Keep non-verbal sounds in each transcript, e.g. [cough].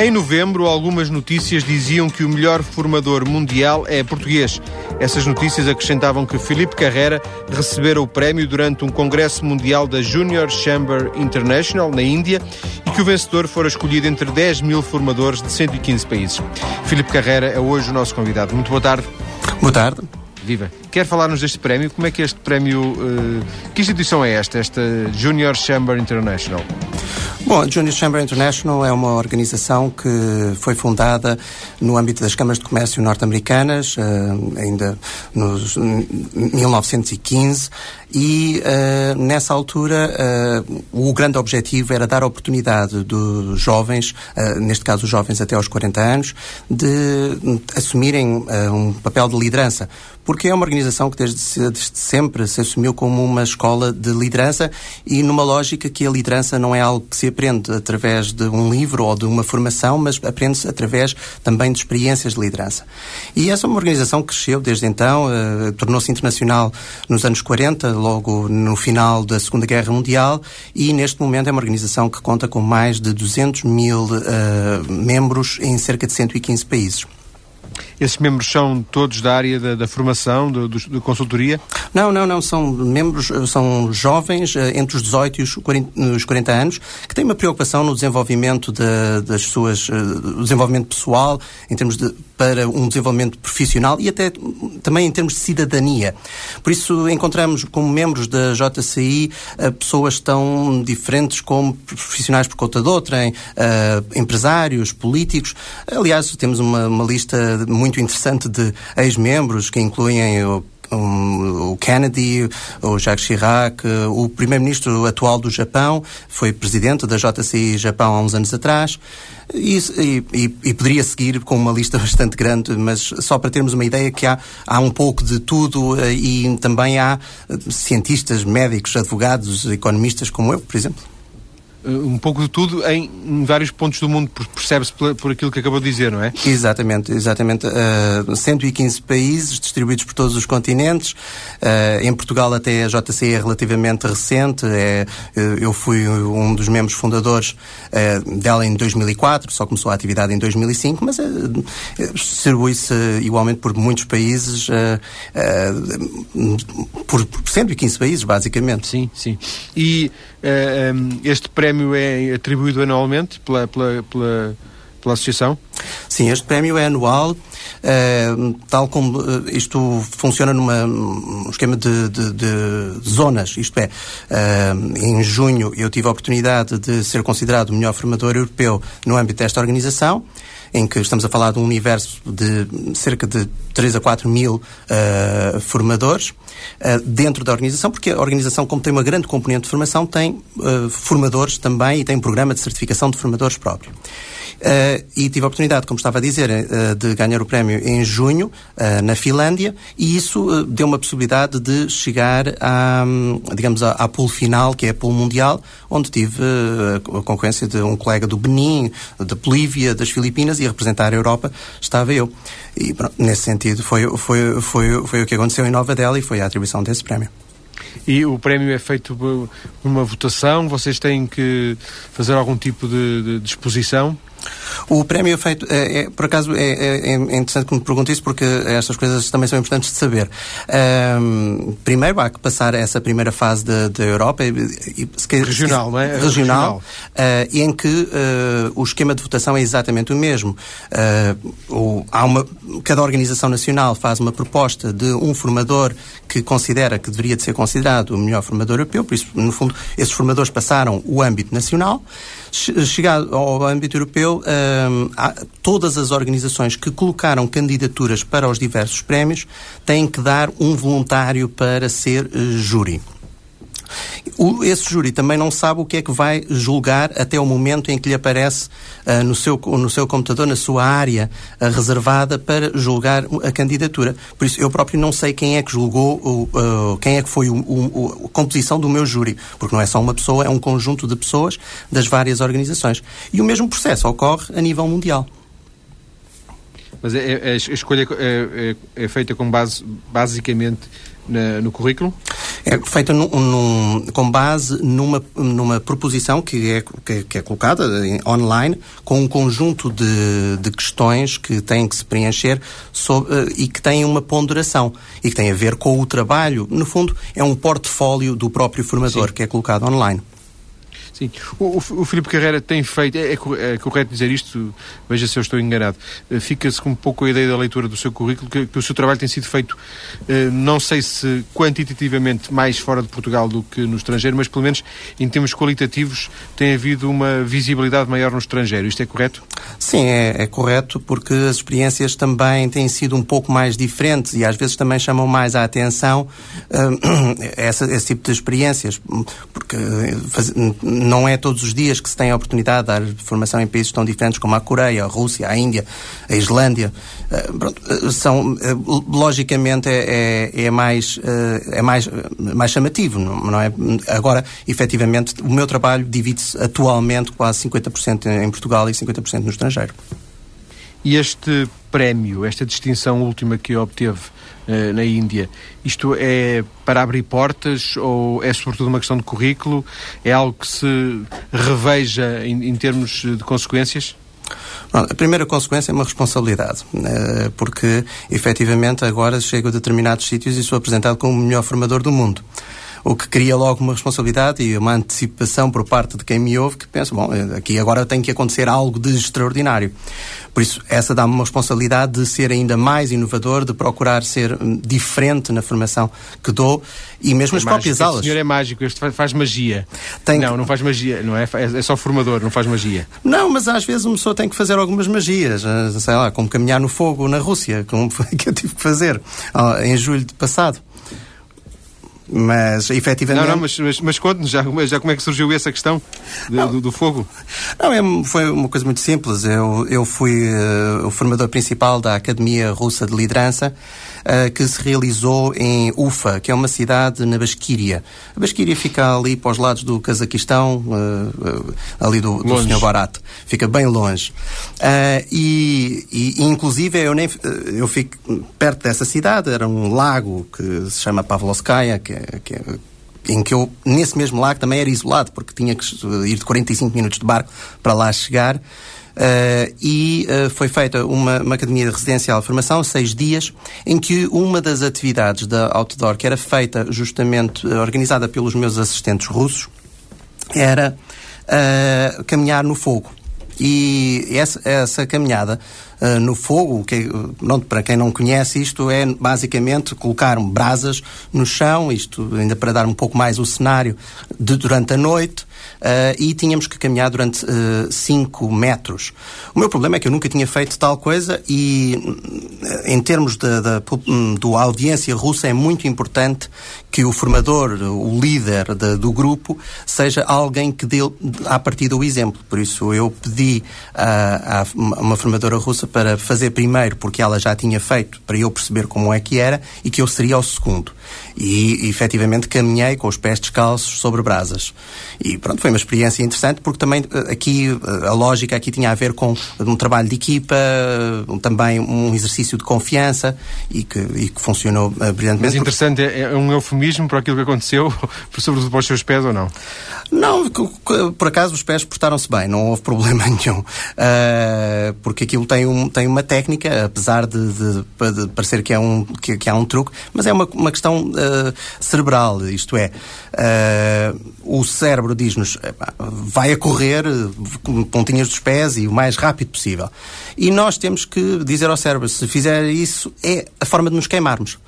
Em novembro, algumas notícias diziam que o melhor formador mundial é português. Essas notícias acrescentavam que Felipe Carrera recebera o prémio durante um congresso mundial da Junior Chamber International, na Índia, e que o vencedor fora escolhido entre 10 mil formadores de 115 países. Felipe Carrera é hoje o nosso convidado. Muito boa tarde. Boa tarde. Viva. Quer falar-nos deste prémio? Como é que este prémio. Uh, que instituição é esta, esta Junior Chamber International? Bom, a Junior Chamber International é uma organização que foi fundada no âmbito das câmaras de comércio norte-americanas, uh, ainda nos 1915, e uh, nessa altura uh, o grande objetivo era dar a oportunidade dos jovens, neste caso os jovens até aos 40 anos, de assumirem um papel de liderança porque é uma organização que desde, desde, sempre se assumiu como uma escola de liderança e numa lógica que a liderança não é algo que se aprende através de um livro ou de uma formação, mas aprende-se através também de experiências de liderança. E essa é uma organização que cresceu desde então, uh, tornou-se internacional nos anos 40, logo no final da Segunda Guerra Mundial, e neste momento é uma organização que conta com mais de 200 mil uh, membros em cerca de 115 países. Esses membros são todos da área da, da formação, da consultoria? Não, não, não. São membros, são jovens eh, entre os 18 e os 40, os 40 anos que têm uma preocupação no desenvolvimento de, das suas, uh, desenvolvimento pessoal, em termos de, para um desenvolvimento profissional e até também em termos de cidadania. Por isso encontramos como membros da JCI pessoas tão diferentes como profissionais por conta de outra, uh, empresários, políticos. Aliás, temos uma, uma lista muito muito interessante de ex-membros que incluem o o Kennedy, o Jacques Chirac, o primeiro-ministro atual do Japão, foi presidente da JCI Japão há uns anos atrás. E, e, e, poderia seguir com uma lista [laughs] bastante grande, mas só para termos uma ideia que há, há um pouco de tudo eh, e também há eh, cientistas, médicos, advogados, economistas como eu, por exemplo. Eh, um pouco de tudo em, em vários pontos do mundo, percebe-se por, por, aquilo que acabou de dizer, não é? Exatamente, exatamente. Uh, 115 países distribuídos por todos os continentes. Uh, em Portugal até a JCI é relativamente recente. É, uh, eu fui um dos membros fundadores uh, dela em 2004, só começou a atividade em 2005, mas distribui-se igualmente por muitos países, por 115 países, basicamente. Sim, sim. E este prémio prémio é atribuído anualmente pela, pela, pela, pela Associação? Sim, este prémio é anual. Uh, tal como uh, isto funciona num esquema de, de, de, zonas, isto é, uh, em junho eu tive a oportunidade de ser considerado o melhor formador europeu no âmbito desta organização em que estamos a falar de um universo de cerca de 3 a 4 mil uh, formadores uh, dentro da organização, porque a organização, como tem uma grande componente de formação, tem uh, formadores também e tem um programa de certificação de formadores próprio. Uh, e tive a oportunidade, como estava a dizer, uh, de ganhar o prémio em junho, uh, na Finlândia, e isso deu uma possibilidade de chegar à, digamos, à, à pool final, que é a pool mundial, onde tive a concorrência de um colega do Benin, da Bolívia, das Filipinas, e a representar a Europa estava eu. E pronto, nesse sentido foi, foi, foi, foi o que aconteceu em Nova Delhi e foi a atribuição desse prémio. E o prémio é feito por uma votação? Vocês têm que fazer algum tipo de, de, de exposição? O prémio é feito, é, é por acaso, é, é, é, interessante que me pergunte isso, porque estas coisas também são importantes de saber. Um, primeiro, há que passar essa primeira fase da Europa. E, e, regional, não é? Regional, regional. Uh, em que uh, o esquema de votação é exatamente o mesmo. Uh, o, há uma, cada organização nacional faz uma proposta de um formador que considera que deveria de ser considerado o melhor formador europeu, por isso, no fundo, esses formadores passaram o âmbito nacional. Chegado ao âmbito europeu, hum, todas as organizações que colocaram candidaturas para os diversos prémios têm que dar um voluntário para ser uh, júri. O, esse júri também não sabe o que é que vai julgar até o momento em que lhe aparece uh, no, seu, no seu computador, na sua área uh, reservada para julgar a candidatura. Por isso, eu próprio não sei quem é que julgou, uh, quem é que foi o, o, a composição do meu júri, porque não é só uma pessoa, é um conjunto de pessoas das várias organizações. E o mesmo processo ocorre a nível mundial. Mas é, é, a escolha é, é, é feita com base, basicamente, na, no currículo? É feita num, num, com base numa, numa proposição que é, que, que é colocada online com um conjunto de, de questões que têm que se preencher sobre, uh, e que têm uma ponderação e que têm a ver com o trabalho. No fundo, é um portfólio do próprio formador Sim. que é colocado online. Sim. O, o, Filipe Carreira tem feito, é, é, correto dizer isto, veja se eu estou enganado, eh, fica-se com um pouco a ideia da leitura do seu currículo, que, que, o seu trabalho tem sido feito, eh, não sei se quantitativamente mais fora de Portugal do que no estrangeiro, mas pelo menos em termos qualitativos tem havido uma visibilidade maior no estrangeiro. Isto é correto? Sim, é, é correto, porque as experiências também têm sido um pouco mais diferentes e às vezes também chamam mais a atenção uh, [clears throat] essa, esse tipo de experiências, porque faz, não é todos os dias que se tem a oportunidade de dar formação em países tão diferentes como a Coreia, a Rússia, a Índia, a Islândia. Uh, pronto, uh, são, uh, logicamente é, é, é mais, é mais, mais chamativo, não é? Agora, efetivamente, o meu trabalho divide-se atualmente quase 50% em Portugal e 50% no estrangeiro. E este prémio, esta distinção última que obteve uh, na Índia, isto é para abrir portas ou é sobretudo uma questão de currículo? É algo que se reveja em, em termos de consequências? a primeira consequência é uma responsabilidade, eh, porque efetivamente agora chego a determinados sítios e sou apresentado como o melhor formador do mundo o que cria logo uma responsabilidade e uma antecipação por parte de quem me ouve que pensa, bom, aqui agora tem que acontecer algo de extraordinário. Por isso, essa dá-me uma responsabilidade de ser ainda mais inovador, de procurar ser hum, diferente na formação que dou e mesmo é as próprias mágico. aulas. O senhor é mágico, este faz, magia. Tem não, que... não faz magia, não é? É só formador, não faz magia. Não, mas às vezes uma pessoa tem que fazer algumas magias, eh, sei lá, como caminhar no fogo na Rússia, como [laughs] foi que eu tive que fazer em julho de passado. Mas, efetivamente... Não, não, mas, mas, mas conte-nos já, já como é que surgiu essa questão de, do, do, fogo. Não, é, foi uma coisa muito simples. Eu, eu fui uh, o formador principal da Academia Russa de Liderança, uh, que se realizou em Ufa, que é uma cidade na Basquíria. A Basquíria fica ali para os lados do Cazaquistão, uh, ali do, do Sr. Barat. Fica bem longe. e, e, inclusive, eu, nem, eu fico perto dessa cidade, era um lago que se chama Pavlovskaya, que é que, em que eu, nesse mesmo lago, também era isolado, porque tinha que ir de 45 minutos de barco para lá chegar. Uh, e uh, foi feita uma, uma, academia residencial de formação, seis dias, em que uma das atividades da outdoor, que era feita justamente, uh, organizada pelos meus assistentes russos, era caminhar no fogo. E essa, essa caminhada uh, no fogo, que, pronto, para quem não conhece, isto é basicamente colocar brasas no chão, isto ainda para dar um pouco mais o cenário de, durante a noite, uh, e tínhamos que caminhar durante 5 uh, metros. O meu problema é que eu nunca tinha feito tal coisa e, em termos da, do audiência russa, é muito importante que o formador, o líder de, do grupo, seja alguém que dê a partir do exemplo. Por isso, eu pedi a, a uma formadora russa para fazer primeiro, porque ela já tinha feito, para eu perceber como é que era, e que eu seria o segundo. E, efetivamente, caminhei com os pés descalços sobre brasas. E, pronto, foi uma experiência interessante, porque também eh, aqui, eh, a lógica aqui tinha a ver com um trabalho de equipa, também um exercício de confiança, e que, e que funcionou brilhantemente. Mas interessante, é, é um eufemismo para aquilo que aconteceu, [laughs] sobretudo para os seus pés ou não? Não, por acaso os pés portaram-se bem, não houve [laughs] problema nenhum. Uh, porque aquilo tem, um, tem uma técnica, apesar de, de, de parecer que, é um, que, que, há um truque, mas é uma, uma questão cerebral. Isto é, uh, o cérebro diz-nos vai a correr com pontinhas dos pés e o mais rápido possível. E nós temos que dizer ao cérebro: se fizer isso, é a forma de nos queimarmos.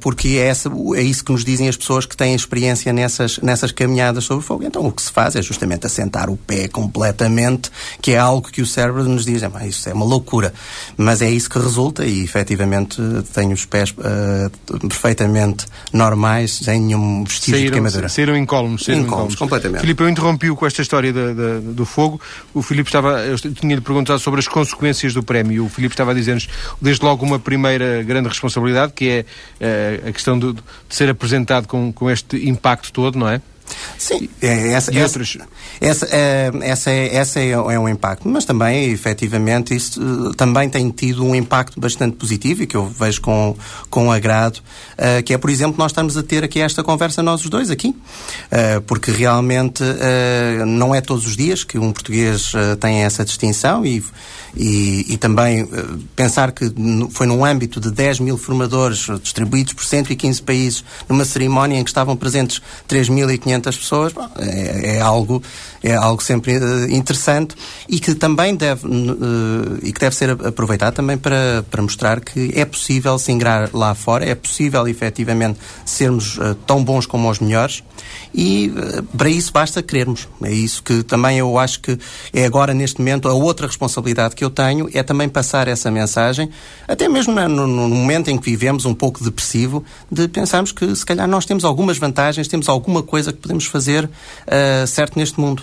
porque é, essa, é isso que nos dizem as pessoas que têm experiência nessas, nessas caminhadas sobre o fogo. Então o que se faz é justamente assentar o pé completamente, que é algo que o cérebro nos diz, ah, isso é uma loucura. Mas é isso que resulta e efetivamente tenho os pés uh, perfeitamente normais, sem nenhum vestígio saíram, de queimadura. Saíram incólumes. Saíram incólumes, completamente. Filipe, eu interrompi-o com esta história da, da, do fogo. O Filipe estava, eu tinha-lhe perguntado sobre as consequências do prémio. O Filipe estava a dizer-nos, desde logo, uma primeira grande responsabilidade, que é uh, a questão de, de ser apresentado com, com este impacto todo, não é? Sim, é, essa, essa, outros... essa, é, essa, é, essa é, é um impacto, mas também, efetivamente, isso uh, também tem tido um impacto bastante positivo e que eu vejo com, com agrado, uh, que é, por exemplo, nós estamos a ter aqui esta conversa nós os dois aqui, uh, porque realmente não é todos os dias que um português tem essa distinção e e, e também uh, pensar que foi num âmbito de 10 mil formadores distribuídos por 115 países, numa cerimónia em que estavam presentes 3.500 pessoas, bom, é, é, algo, é algo sempre uh, interessante e que também deve, uh, e que deve ser aproveitado também para, para mostrar que é possível se ingrar lá fora, é possível efetivamente sermos tão bons como os melhores e para isso basta querermos. É isso que também eu acho que é agora, neste momento, a outra responsabilidade que eu tenho é também passar essa mensagem, até mesmo no, no momento em que vivemos um pouco depressivo, de pensarmos que se calhar nós temos algumas vantagens, temos alguma coisa que podemos fazer uh, certo neste mundo.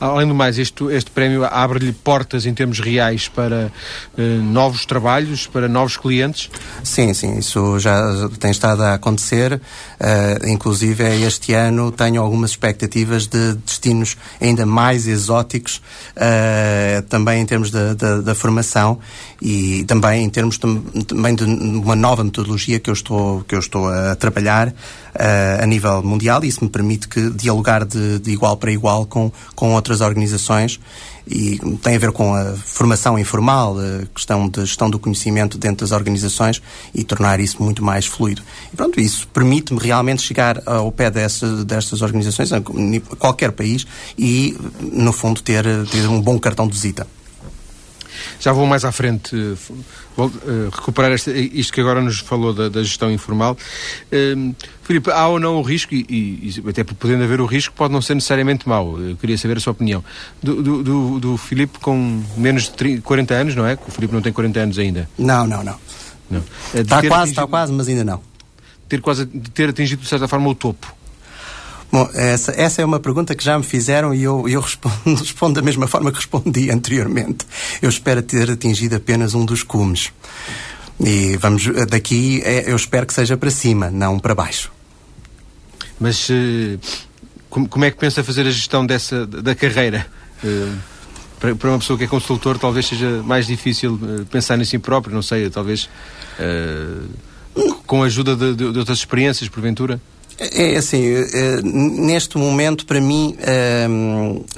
Além do mais, este, este prémio abre-lhe portas em termos reais para uh, novos trabalhos, para novos clientes? Sim, sim, isso já tem estado a acontecer. Uh, inclusive, este ano tenho algumas expectativas de destinos ainda mais exóticos, uh, também em termos da, formação e também em termos também de uma nova metodologia que eu estou, que eu estou a trabalhar a nível mundial e isso me permite que dialogar de, de igual para igual com, com outras organizações e tem a ver com a formação informal, a questão de gestão do conhecimento dentro das organizações e tornar isso muito mais fluido. E pronto, isso permite-me realmente chegar ao pé dessas, destas organizações, a qualquer país, e, no fundo, ter, ter um bom cartão de visita. Já vou mais à frente vou, uh, recuperar esta, isto que agora nos falou da, da gestão informal. Uh, Filipe, há ou não o risco, e, e, até podendo haver o risco, pode não ser necessariamente mau. Eu queria saber a sua opinião. Do, do, do, do Filipe com menos de 30, 40 anos, não é? O Filipe não tem 40 anos ainda. Não, não, não. não. Está quase, atingido, está quase, mas ainda não. Ter, quase, ter atingido, de certa forma, o topo. Bom, essa, essa é uma pergunta que já me fizeram e eu, eu respondo, [laughs] respondo da mesma forma que respondi anteriormente. Eu espero ter atingido apenas um dos cumes. E vamos, daqui é, eu espero que seja para cima, não para baixo. Mas uh, como, é que pensa fazer a gestão dessa, da carreira? Uh, para, uma pessoa que é consultor, talvez seja mais difícil uh, pensar em si próprio, não sei, talvez com a ajuda de, de outras experiências, porventura? É, é assim, é, neste momento, para mim, é,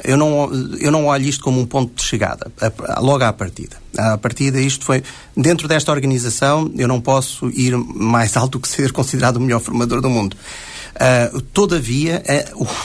eu, não, eu não olho isto como um ponto de chegada, logo à partida. À partida, isto foi, dentro desta organização, eu não posso ir mais [laughs] alto que ser considerado o melhor formador do mundo. Uh, todavia,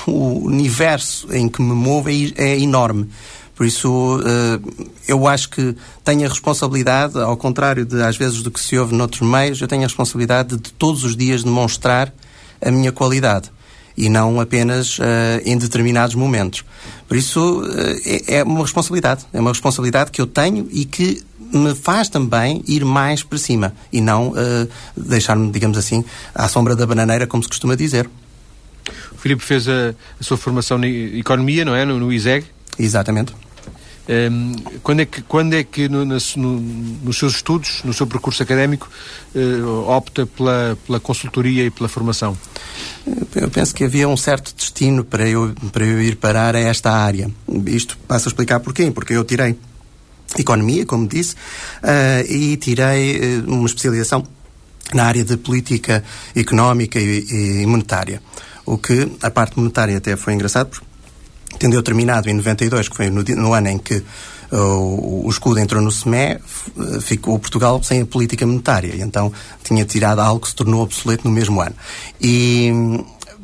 o, universo em que me movo é, é enorme. Por isso, uh, eu acho que tenho a responsabilidade, ao contrário de às vezes do que se ouve noutros meios, eu tenho a responsabilidade de todos os dias demonstrar a minha qualidade e não apenas uh, em determinados momentos. Por isso, uh, é, é, uma responsabilidade. É uma responsabilidade que eu tenho e que me faz também ir mais para cima e não uh, deixar-me, digamos assim, à sombra da bananeira, como se costuma dizer. O Filipe fez a, a sua formação em Economia, não é? No, no ISEG? Exatamente. Um, ehm, quando é que, quando é que no, no, nos seus estudos, no seu percurso académico, uh, opta pela, pela consultoria e pela formação? Eu penso que havia um certo destino para eu, para eu ir parar a esta área. Isto passo a explicar porquê. Porque eu tirei Economia, como disse, uh, e tirei uh, uma especialização na área de política económica e, e monetária. O que a parte monetária até foi engraçado, porque tendo terminado em 92, que foi no, no ano em que uh, o, o escudo entrou no SEME, ficou Portugal sem a política monetária. E então tinha tirado algo que se tornou obsoleto no mesmo ano. E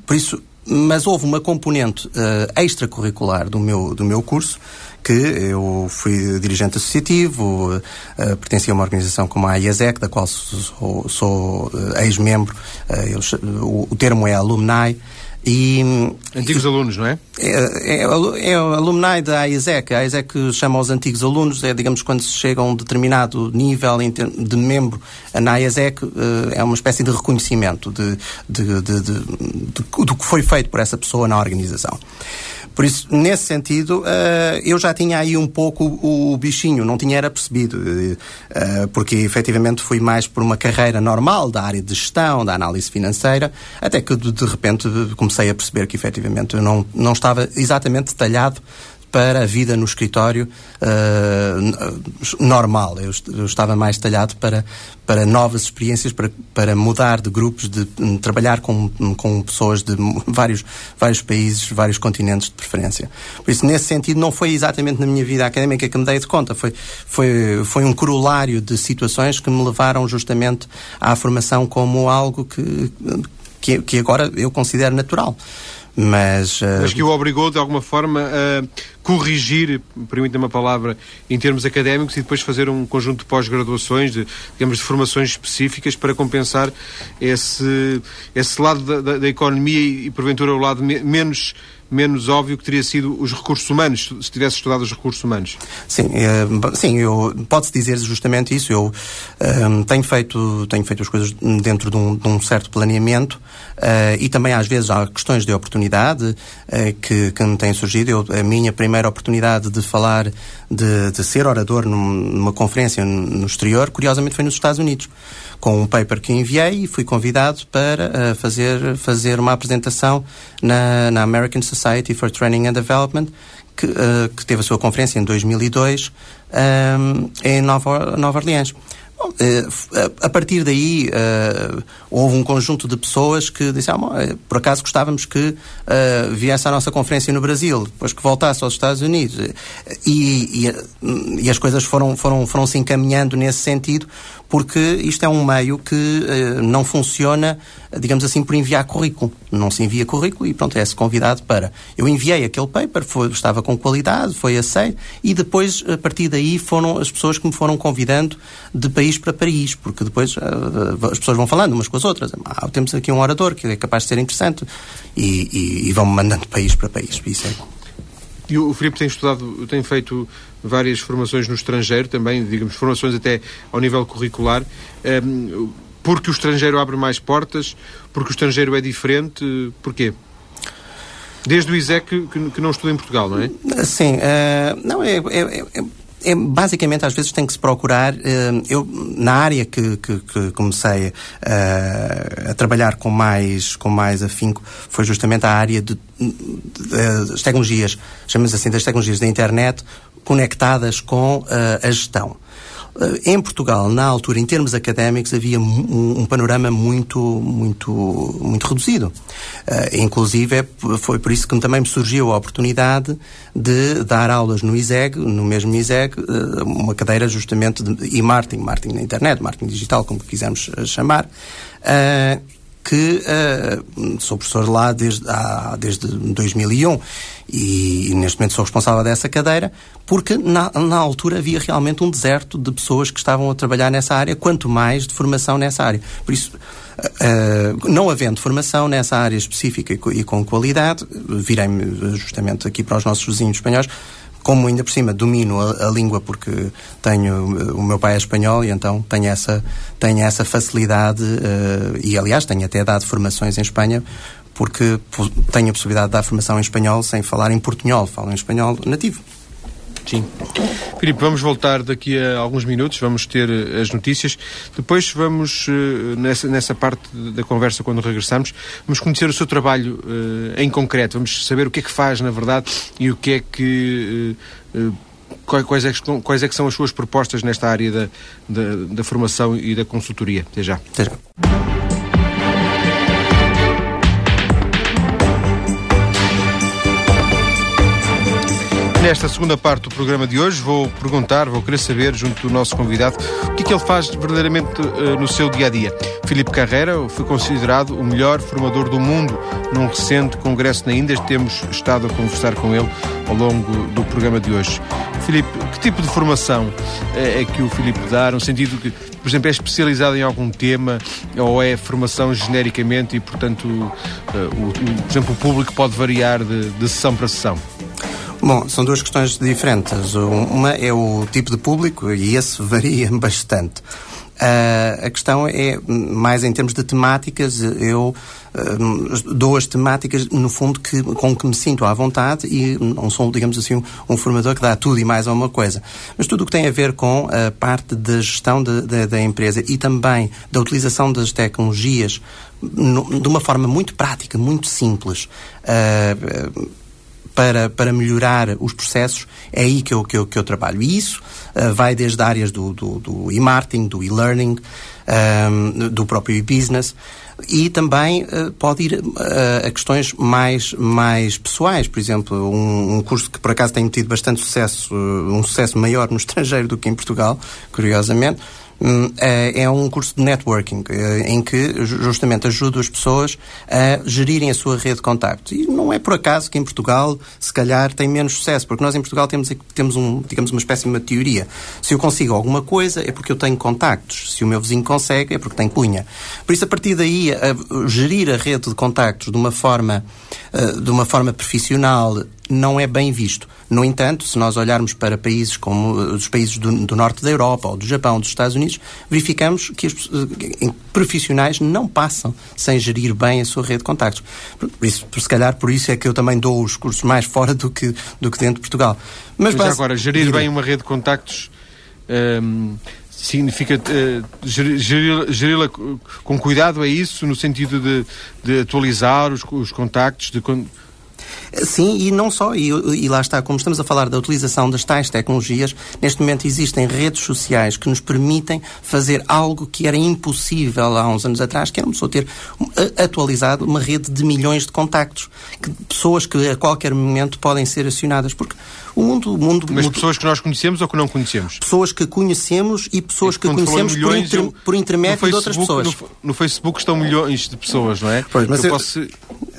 por isso, mas houve uma componente uh, extracurricular do meu, do meu curso que eu fui dirigente associativo, uh, pertencia a uma organização como a IASEC, da qual sou, sou uh, ex-membro, uh, o, o termo é alumni, e, antigos e, alunos, não é? É, é, é alumni da AISEC. A AISEC chama os antigos alunos, é, digamos, quando se chega a um determinado nível de membro na AISEC, é uma espécie de reconhecimento de, de, de, de, do que foi feito por essa pessoa na organização. Por isso, nesse sentido, uh, eu já tinha aí um pouco o, bichinho, não tinha era percebido, uh, porque efetivamente fui mais por uma carreira normal da área de gestão, da análise financeira, até que de, repente comecei comecei a perceber que efetivamente eu não, não estava exatamente detalhado para a vida no escritório uh, normal. Eu, eu, estava mais detalhado para, para novas experiências, para, para mudar de grupos, de, de trabalhar com, com pessoas de vários, vários países, vários continentes de preferência. Por isso, nesse sentido, não foi exatamente na minha vida académica que me dei de conta. Foi, foi, foi um corolário de situações que me levaram justamente à formação como algo que, que, que agora eu considero natural. Mas, uh... Mas que o obrigou, de alguma forma, a corrigir, permita-me a palavra, em termos académicos e depois fazer um conjunto de pós-graduações, de, digamos, de formações específicas para compensar esse, esse lado da, da, da economia e, porventura, o lado me menos menos óbvio que teria sido os recursos humanos, se tivesse estudado os recursos humanos. Sim, é, sim eu, pode-se dizer justamente isso. Eu um, tenho, feito, tenho feito as coisas dentro de um, de um certo planeamento uh, e também às vezes há questões de oportunidade uh, que, que me têm surgido. Eu, a minha primeira oportunidade de falar, de, de ser orador numa conferência no exterior, curiosamente foi nos Estados Unidos com um paper que enviei e fui convidado para uh, fazer, fazer uma apresentação na, na American Society for Training and Development, que, uh, que teve a sua conferência em 2002 um, em Nova, Nova Orleans. Bom, eh, a partir daí uh, houve um conjunto de pessoas que disseram ah, por acaso gostávamos que viesse à nossa conferência no Brasil, depois que voltasse aos Estados Unidos. E, e, e as coisas foram, foram, foram se encaminhando nesse sentido porque isto é um meio que uh, não funciona, digamos assim, por enviar currículo. Não se envia currículo e pronto, é-se convidado para. Eu enviei aquele paper, foi, estava com qualidade, foi aceito e depois, a partir daí, foram as pessoas que me foram convidando de país para país, porque depois uh, as pessoas vão falando umas com as outras. Ah, temos aqui um orador que é capaz de ser interessante e, e, e vão-me mandando de país para país. Isso é. E o Filipe tem estudado, tem feito várias formações no estrangeiro também, digamos, formações até ao nível curricular. Um, porque o estrangeiro abre mais portas, porque o estrangeiro é diferente, porquê? Desde o ISEC que, que não estuda em Portugal, não é? Sim, uh, não, é, é, é é, basicamente, às vezes tem que se procurar. Uh, eu, na área que, que, que comecei uh, a trabalhar com mais, com mais afinco, foi justamente a área de, de, das tecnologias, chamamos assim, das tecnologias da internet, conectadas com uh, a gestão. Uh, em Portugal, na altura, em termos académicos, havia um, um panorama muito, muito, muito reduzido. Uh, inclusive, é foi por isso que também me surgiu a oportunidade de dar aulas no ISEG, no mesmo ISEG, uma cadeira justamente de e-marketing, marketing na internet, marketing digital, como quisermos chamar que uh, sou professor lá desde, ah, desde 2001 e, e, neste momento sou responsável dessa cadeira, porque na, na altura havia realmente um deserto de pessoas que estavam a trabalhar nessa área, quanto mais de formação nessa área. Por isso, uh, não havendo formação nessa área específica e, e com qualidade, virei-me justamente aqui para os nossos vizinhos espanhóis como ainda por cima domino a, a, língua porque tenho o meu pai é espanhol e então tenho essa tenho essa facilidade uh, e aliás tenho até dado formações em Espanha porque tenho a possibilidade de dar formação em espanhol sem falar em portunhol, falo em espanhol nativo. Sim. Filipe, vamos voltar daqui a alguns minutos, vamos ter eh, as notícias. Depois vamos, eh, nessa, nessa parte da conversa, quando regressarmos, vamos conhecer o seu trabalho uh, em concreto. Vamos saber o que é que faz, na verdade, e o que é que. Quais, é que, quais é que são as suas propostas nesta área da, da, da formação e da consultoria. Até já. Até já. Nesta segunda parte do programa de hoje, vou perguntar, vou querer saber, junto do nosso convidado, o que é que ele faz verdadeiramente uh, no seu dia a dia. Filipe Carreira foi considerado o melhor formador do mundo num recente congresso na Índia. Temos estado a conversar com ele ao longo do programa de hoje. Filipe, que tipo de formação é, é que o Filipe dá, no sentido que, por exemplo, é especializado em algum tema ou é formação genericamente e, portanto, uh, o, o, por exemplo, o público pode variar de, de sessão para sessão? Bom, são duas questões diferentes. Uma é o tipo de público e esse [laughs] varia bastante. Uh, a questão é, mais em termos de temáticas, eu uh, dou as temáticas, no fundo, que, com que me sinto à vontade e não sou, digamos assim, um, um formador que dá tudo e mais alguma coisa. Mas tudo o que tem a ver com a parte da gestão de, de, da empresa e também da utilização das tecnologias no, de uma forma muito prática, muito simples. Uh, para, para melhorar os processos, é aí que eu, que eu, que eu trabalho. E isso uh, vai desde áreas do, do, do e-marketing, do e-learning, um, ehm, do próprio e-business e também uh, pode ir uh, a questões mais, mais pessoais. Por exemplo, um, um, curso que por acaso tem tido bastante sucesso, um sucesso maior no [laughs] estrangeiro do que em Portugal, curiosamente, é, é um curso de networking eh, em que justamente ajuda as pessoas a gerirem a sua rede de contactos. E não é por acaso que em Portugal, se calhar, tem menos sucesso, porque nós em Portugal temos, temos um, digamos, uma espécie de teoria. Se eu consigo alguma coisa, é porque eu tenho contactos. Se o meu vizinho consegue, é porque tem cunha. Por isso, a partir daí, a, gerir a rede de contactos de uma forma, eh, de uma forma profissional não é bem visto. No entanto, se nós olharmos para países como eh, os países do, do norte da Europa, ou do Japão, ou dos Estados Unidos, verificamos que os eh, profissionais não passam sem gerir bem a sua rede de contactos. Por isso, por, se calhar, por isso é que eu também dou os cursos mais [laughs] fora do que, do que dentro de Portugal. Mas, Mas agora, gerir bem uma rede de contactos hum, significa uh, geri-la com cuidado, é isso? No sentido de, de atualizar os, os contactos, de Sim, e não só, e, e, lá está, como estamos a falar da utilização das tais tecnologias, neste momento existem redes sociais que nos permitem fazer algo que era impossível há uns anos atrás, que era uma pessoa ter atualizado uma rede de milhões de contactos, que, pessoas que a qualquer momento podem ser acionadas, porque o mundo, o mundo... Mas pessoas que nós conhecemos ou que não conhecemos? Pessoas que conhecemos e pessoas que conhecemos por, inter, por intermédio Facebook, de outras pessoas. No, no, Facebook estão milhões de pessoas, não é? Pois, mas eu, eu posso...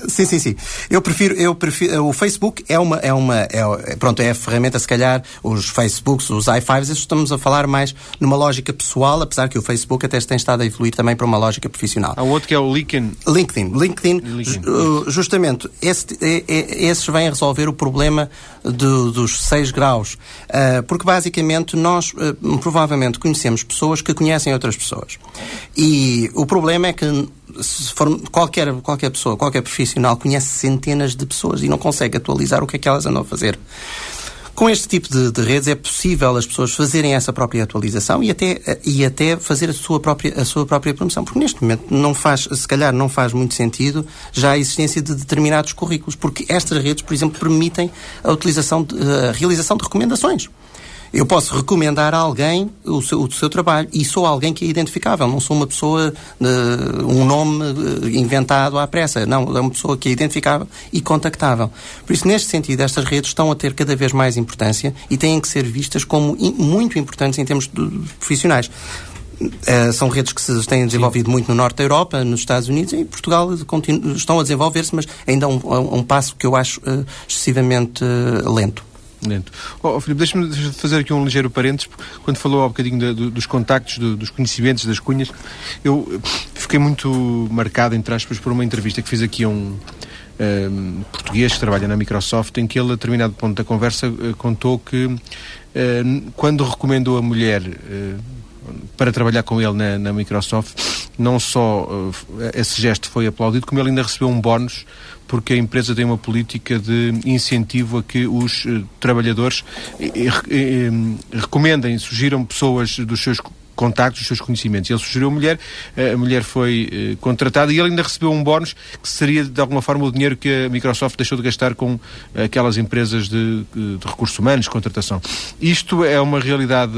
Sim, sim, sim. Eu prefiro, eu prefiro, o Facebook é uma, é uma, é, pronto, é a ferramenta, se calhar, os Facebooks, os i5s, estamos a falar mais numa lógica pessoal, apesar que o Facebook até tem estado a evoluir também para uma lógica profissional. Há outro que é o LinkedIn. LinkedIn. LinkedIn, LinkedIn. justamente, esse, é, é, esses vêm a resolver o problema do, dos 6 graus. Uh, porque, basicamente, nós uh, provavelmente conhecemos pessoas que conhecem outras pessoas. E o problema é que se for, qualquer, qualquer pessoa, qualquer profissional conhece centenas de pessoas e não consegue atualizar o que é que elas andam a fazer. Com este tipo de, de, redes é possível as pessoas fazerem essa própria atualização e até, e até fazer a sua, própria, a sua própria promoção. Porque neste momento não faz, se calhar não faz muito sentido já a existência de determinados currículos, porque estas redes, por exemplo, permitem a utilização, de, a realização de recomendações. Eu posso recomendar a alguém o seu, o seu trabalho e sou alguém que é identificável, não sou uma pessoa, uh, um nome uh, inventado à pressa. Não, é uma pessoa que é identificável e contactável. Por isso, neste sentido, estas redes estão a ter cada vez mais importância e têm que ser vistas como in, muito importantes em termos de, de profissionais. Uh, são redes que se têm desenvolvido Sim. muito no norte da Europa, nos Estados Unidos e em Portugal estão a desenvolver-se, mas ainda a um, um, passo que eu acho uh, excessivamente uh, lento dentro. Oh, Filipe, deixa-me fazer aqui um ligeiro parênteses. Quando falou há um bocadinho de, de, dos contactos, dos conhecimentos, das cunhas, eu fiquei muito marcado, entre aspas, por uma entrevista que fiz aqui a um, um português que trabalha na Microsoft, em que ele, a determinado ponto da conversa, uh, contou que uh, quando recomendou a mulher uh, para trabalhar com ele na, na Microsoft, não só esse gesto foi aplaudido, como ele ainda recebeu um bónus porque a empresa tem uma política de incentivo a que os uh, trabalhadores eh, recomendem, sugiram pessoas dos seus contactos, os seus conhecimentos. Ele sugeriu a mulher, a mulher foi eh, contratada e ele ainda recebeu um bónus que seria, de alguma forma, o dinheiro que a Microsoft deixou de gastar com aquelas empresas de, de recursos humanos, contratação. Isto é uma realidade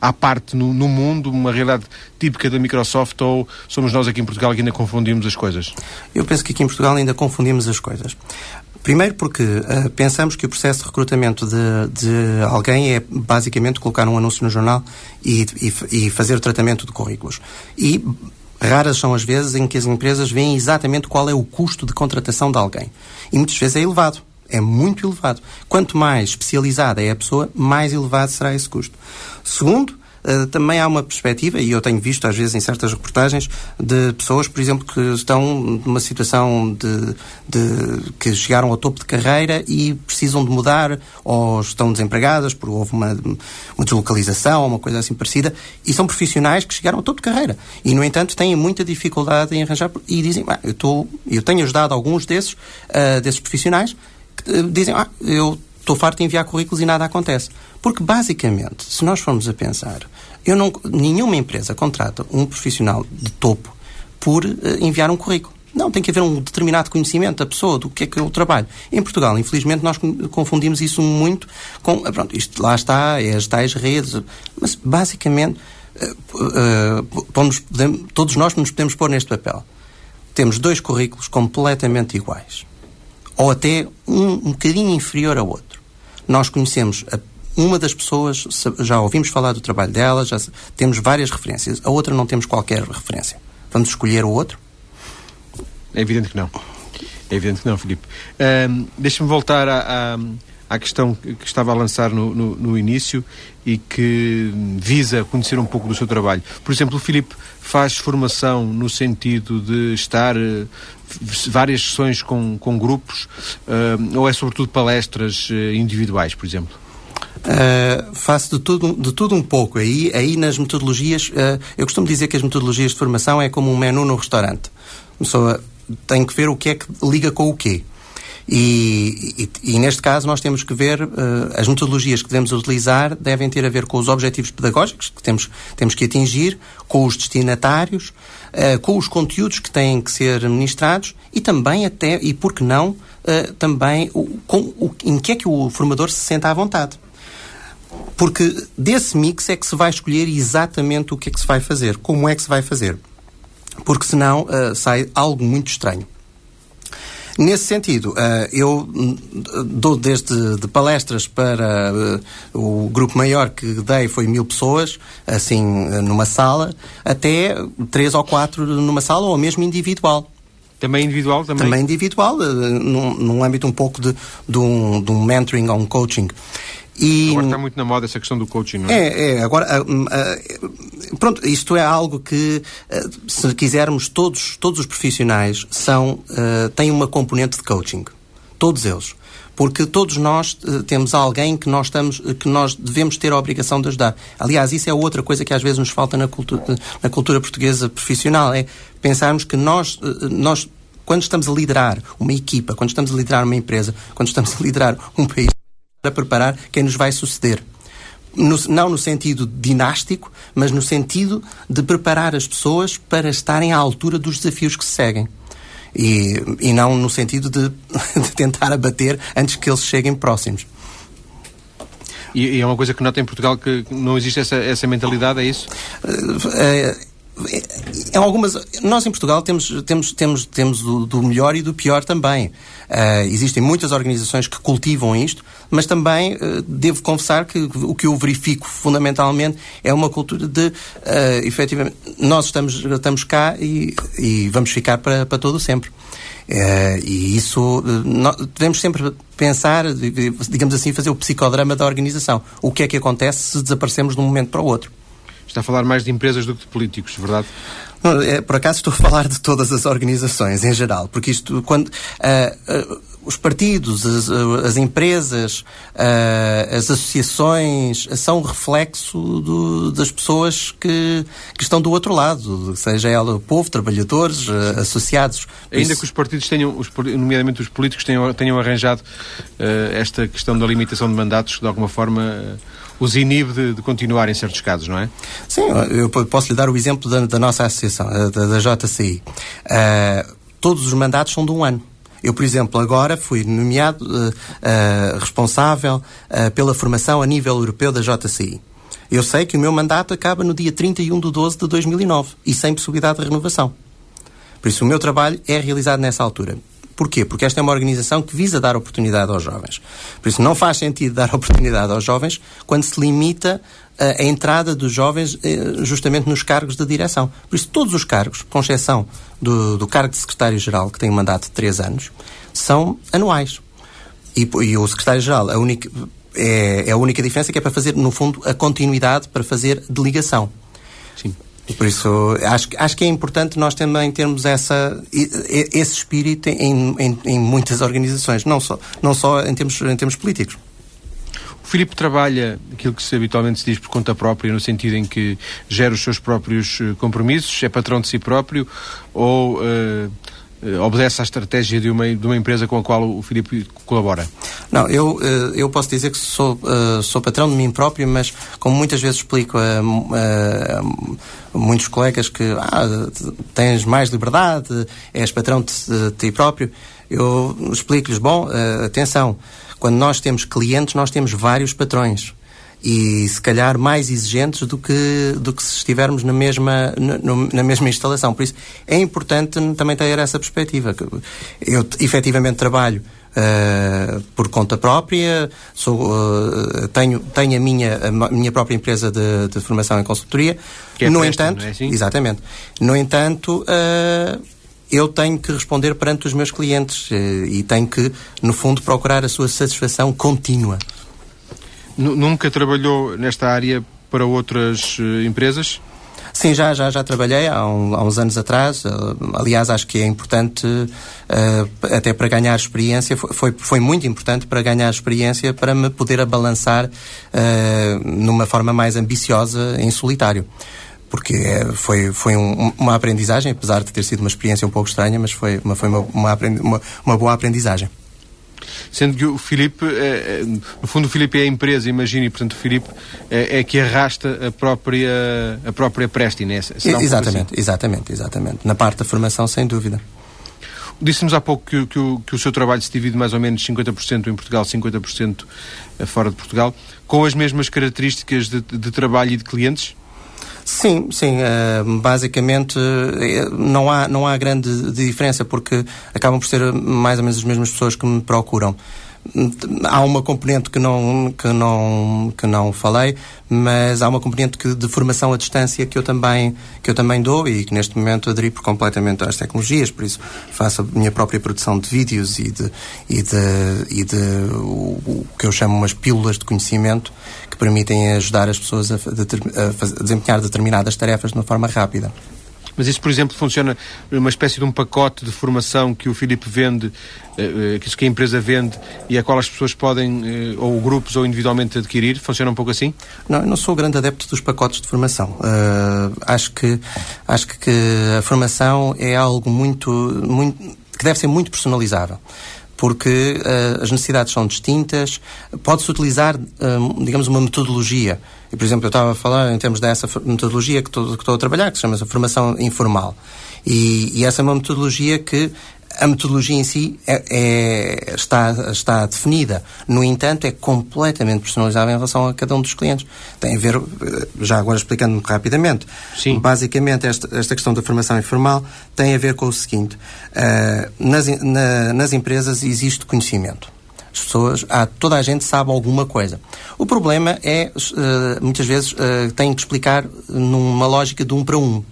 à parte no, no, mundo, uma realidade típica da Microsoft ou somos nós aqui em Portugal que ainda confundimos as coisas? Eu penso que aqui em Portugal ainda confundimos as coisas. Primeiro porque uh, pensamos que o processo de recrutamento de, de, alguém é basicamente colocar um anúncio no jornal e, e, e fazer o tratamento de currículos. E raras são as vezes em que as empresas veem exatamente qual é o custo de contratação de alguém. E muitas vezes é elevado. É muito elevado. Quanto mais especializada é a pessoa, mais elevado será esse custo. Segundo, uh, também há uma perspectiva, e eu tenho visto às vezes em certas reportagens, de pessoas, por exemplo, que estão numa situação de, de que chegaram ao topo de carreira e precisam de mudar ou estão desempregadas porque houve uma, uma deslocalização uma coisa assim parecida e são profissionais que chegaram ao topo de carreira. E, no entanto, têm muita dificuldade em arranjar e dizem, ah, eu, estou eu tenho ajudado alguns desses, uh, desses profissionais que uh, dizem, ah, eu estou farto de enviar currículos e nada acontece. Porque, basicamente, se nós formos a pensar, eu não, nenhuma empresa contrata um profissional de topo por uh, enviar um currículo. Não, tem que haver um determinado conhecimento da pessoa, do que é que eu trabalho. Em Portugal, infelizmente, nós confundimos isso muito com. Ah, pronto, isto lá está, é as tais redes. Mas, basicamente, uh, uh, podemos, todos nós nos podemos pôr neste papel. Temos dois currículos completamente iguais. Ou até um, um bocadinho inferior ao outro. Nós conhecemos a uma das pessoas, já ouvimos falar do trabalho dela, já temos várias referências. A outra não temos qualquer referência. Vamos escolher o outro? É evidente que não. É evidente que não, Filipe. Um, Deixa-me voltar à, à, à, questão que estava a lançar no, no, no, início e que visa conhecer um pouco do seu trabalho. Por exemplo, o Filipe faz formação no sentido de estar uh, várias sessões com, com grupos uh, ou é sobretudo palestras uh, individuais, por exemplo? Uh, faço de tudo, de tudo um pouco. Aí, aí nas metodologias, uh, eu costumo dizer que as metodologias de formação é como um menu no restaurante. A pessoa tem que ver o que é que liga com o quê. E, e, e, neste caso nós temos que ver uh, as metodologias que devemos utilizar devem ter a ver com os objetivos pedagógicos que temos, temos que atingir, com os destinatários, uh, com os conteúdos que têm que ser ministrados e também até, e por que não, uh, também o, com, o, em que é que o formador se senta à vontade. Porque desse mix é que se vai escolher exatamente o que é que se vai fazer, como é que se vai fazer. Porque senão sai algo muito estranho. Nesse sentido, eh, eu dou desde de palestras para eh, o grupo maior que dei foi mil pessoas, assim, numa sala, até três ou quatro numa sala ou mesmo individual. Também individual? Também, também individual, eh, num, num âmbito um pouco de, de, um, de um mentoring ou um coaching. E, agora está muito na moda essa questão do coaching, não é? É, é. Agora, uh, uh, pronto, isto é algo que, uh, se quisermos, todos, todos os profissionais são, têm uma componente de coaching. Todos eles. Porque todos nós temos alguém que nós, estamos, que nós devemos ter a obrigação de ajudar. Aliás, isso é outra coisa que às vezes nos falta na cultura, na cultura portuguesa profissional. É pensarmos que nós, nós, quando estamos a liderar uma equipa, quando estamos a liderar uma empresa, quando estamos a liderar um país, para preparar quem nos vai suceder. No, não no sentido dinástico, mas no sentido de preparar as pessoas para estarem à altura dos desafios que se seguem. E, e não no sentido de, [laughs] de tentar abater antes que eles cheguem próximos. E, e, é uma coisa que nota em Portugal que não existe essa, essa mentalidade, é isso? Uh, em algumas nós em Portugal temos temos temos temos do, do melhor e do pior também uh, existem muitas organizações que cultivam isto mas também uh, devo confessar que o que eu verifico fundamentalmente é uma cultura de uh, efetivamente nós estamos estamos cá e, e vamos ficar para, para todo sempre Uh, e isso uh, devemos sempre pensar, digamos assim, fazer o psicodrama da organização. O que é que acontece se desaparecemos de um momento para o outro? Está a falar mais de empresas do que de políticos, verdade? Não, é, por acaso estou a falar de todas as organizações em geral, porque isto, quando. Uh, uh, os partidos, as, as empresas, uh, as associações são reflexo do, das pessoas que, que, estão do outro lado, seja ela o povo, trabalhadores, uh, associados. Ainda Isso... que os partidos tenham, os, nomeadamente os políticos, tenham, tenham arranjado uh, esta questão da limitação de mandatos, de alguma forma os inibe de, de, continuar em certos casos, não é? Sim, eu posso lhe dar o exemplo da, da nossa associação, da, da JCI. Uh, todos os mandatos são de um ano. Eu, por exemplo, agora fui nomeado uh, uh, responsável pela formação a nível europeu da JCI. Eu sei que o meu mandato acaba no dia 31 de 12 de 2009 e sem possibilidade de renovação. Por isso, o meu trabalho é realizado nessa altura. Porquê? Porque esta é uma organização que visa dar oportunidade aos jovens. Por isso, não faz sentido dar [laughs] oportunidade aos jovens quando se limita a, eh, a entrada dos jovens eh, justamente nos cargos de direção. Por isso, todos os cargos, com exceção do, do cargo de secretário-geral, que tem um mandato de três anos, são anuais. E, e o secretário-geral, a única é, é a única diferença que é para fazer, no fundo, a continuidade para fazer de ligação. Por isso, acho, acho que é importante nós também termos essa, esse espírito em, em, em muitas organizações, não só, não só em, termos, em termos políticos. O Filipe trabalha aquilo que se, habitualmente se diz por conta própria, no sentido em que gera os seus próprios eh, compromissos, é patrão de si próprio ou uh, obedece à estratégia de uma, de uma empresa com a qual o Filipe colabora? Não, eu, eu posso dizer que sou, sou patrão de mim próprio, mas como muitas vezes explico a, a, a muitos colegas que ah, tens mais liberdade, és patrão de, de ti próprio, eu explico-lhes, bom, atenção, quando nós temos clientes, nós temos vários patrões e se calhar mais exigentes do que, do que se estivermos na mesma, na, na mesma instalação. Por isso é importante também ter essa perspectiva. Eu efetivamente trabalho Uh, por conta própria, sou, uh, tenho, tenho a, minha, a minha própria empresa de, de formação em consultoria. É no presto, entanto, é assim? exatamente. No entanto, uh, eu tenho que responder perante os meus clientes e tenho que, no fundo, procurar a sua satisfação contínua. Nunca trabalhou nesta área para outras uh, empresas? Sim, já, já, já trabalhei há, um, há uns anos atrás. Uh, aliás, acho que é importante, uh, até para ganhar experiência, foi, foi muito importante para ganhar experiência para me poder abalançar numa forma mais ambiciosa em solitário porque é, foi, foi um, uma aprendizagem, apesar de ter sido uma experiência um pouco estranha, mas foi uma, foi uma, uma, uma, uma boa aprendizagem. Sendo que o Filipe, é, é, no fundo o Filipe é a empresa, imagine, e portanto o Filipe é, é, que arrasta a própria, a própria Presti, né? Um exatamente, assim? exatamente, exatamente. Na parte da formação, sem dúvida. Disse-nos há pouco que, que, o, que, o, seu trabalho se divide mais ou menos 50% em Portugal, 50% fora de Portugal, com as mesmas características de, de trabalho e de clientes? Sim, sim. Uh, basicamente uh, não, há, não há grande diferença porque acabam por ser mais ou menos as mesmas pessoas que me procuram. Há uma componente que não, que, não, que não falei, mas há uma componente que, de formação à distância que eu, também, que eu também dou e que neste momento aderi por completamente às tecnologias, por isso faço a minha própria produção de vídeos e de, e de, e de o, o que eu chamo umas pílulas de conhecimento que permitem ajudar as pessoas a, a, a desempenhar determinadas tarefas de uma forma rápida. Mas isso, por exemplo, funciona uma espécie de um pacote de formação que o Filipe vende, eh, eh, que a empresa vende e a qual as pessoas podem, eh, ou grupos ou individualmente, adquirir? Funciona um pouco assim? Não, eu não sou grande adepto dos pacotes de formação. Uh, acho, que, acho que a formação é algo muito, muito que deve ser muito personalizável porque uh, as necessidades são distintas. Pode-se utilizar, uh, digamos, uma metodologia. E, por exemplo, eu estava a falar em termos dessa metodologia que estou, que estou a trabalhar, que se chama formação informal. E, e, essa é uma metodologia que a metodologia em si é, é, está, está definida. No entanto, é completamente personalizável em relação a cada um dos clientes. Tem a ver, eh, já agora explicando rapidamente, Sim. basicamente esta, esta questão da formação informal tem a ver com o seguinte: uh, nas, na, nas empresas existe conhecimento. As pessoas, há, toda a gente sabe alguma coisa. O problema é, uh, muitas vezes, uh, tem que explicar numa lógica de um para um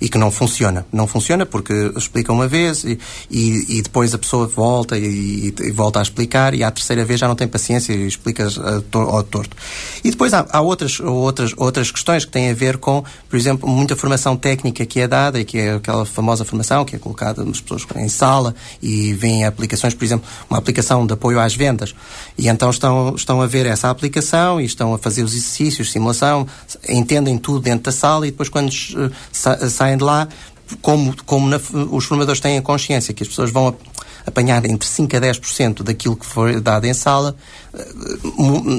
e que não funciona. Não funciona porque explica uma vez e, e, e depois a pessoa volta e, e, volta a explicar e à terceira vez já não tem paciência e explica ao torto. E depois há, há, outras, outras, outras questões que têm a ver com, por exemplo, muita formação técnica que é dada e que é aquela famosa formação que é colocada nas pessoas em sala e vêm aplicações, por exemplo, uma aplicação de apoio às vendas. E então estão, estão a ver essa aplicação e estão a fazer os exercícios, simulação, entendem tudo dentro da sala e depois quando uh, saem saem de lá, como, como na, os formadores têm a consciência que as pessoas vão apanhar entre 5% a 10% daquilo que foi dado em sala, eh,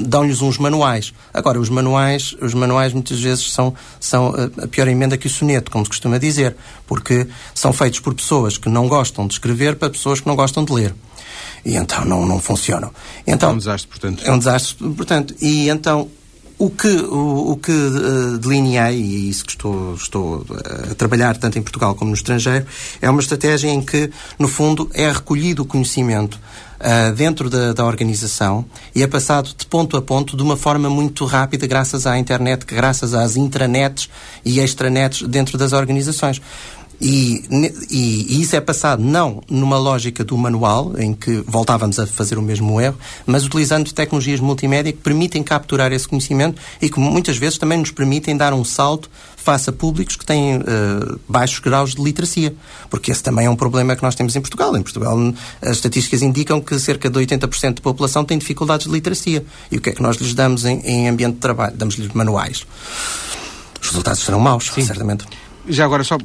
dão-lhes uns manuais. Agora, os manuais, os manuais muitas vezes são, são eh, a pior emenda que o soneto, como se costuma dizer, porque são feitos por pessoas que não gostam de escrever para pessoas que não gostam de ler. E então não, não funcionam. Então, é um desastre, portanto. É um desastre, portanto. E então o que, o, o que uh, delineei, e isso que estou, estou a trabalhar tanto em Portugal como no estrangeiro, é uma estratégia em que, no fundo, é recolhido o conhecimento uh, dentro da, da, organização e é passado de ponto a ponto de uma forma muito rápida, graças à internet, graças às intranets e extranets dentro das organizações. E, e, e, isso é passado não numa lógica do manual, em que voltávamos a fazer o mesmo erro, mas utilizando tecnologias multimédia que permitem capturar esse conhecimento e que muitas vezes também nos permitem dar um salto face a públicos que têm uh, baixos graus de literacia. Porque esse também é um problema que nós temos em Portugal. Em Portugal, as estatísticas indicam que cerca de 80% da população tem dificuldades de literacia. E o que é que nós lhes damos em, em ambiente de trabalho? Damos-lhes manuais. Os resultados serão maus, Sim. certamente. Já agora, só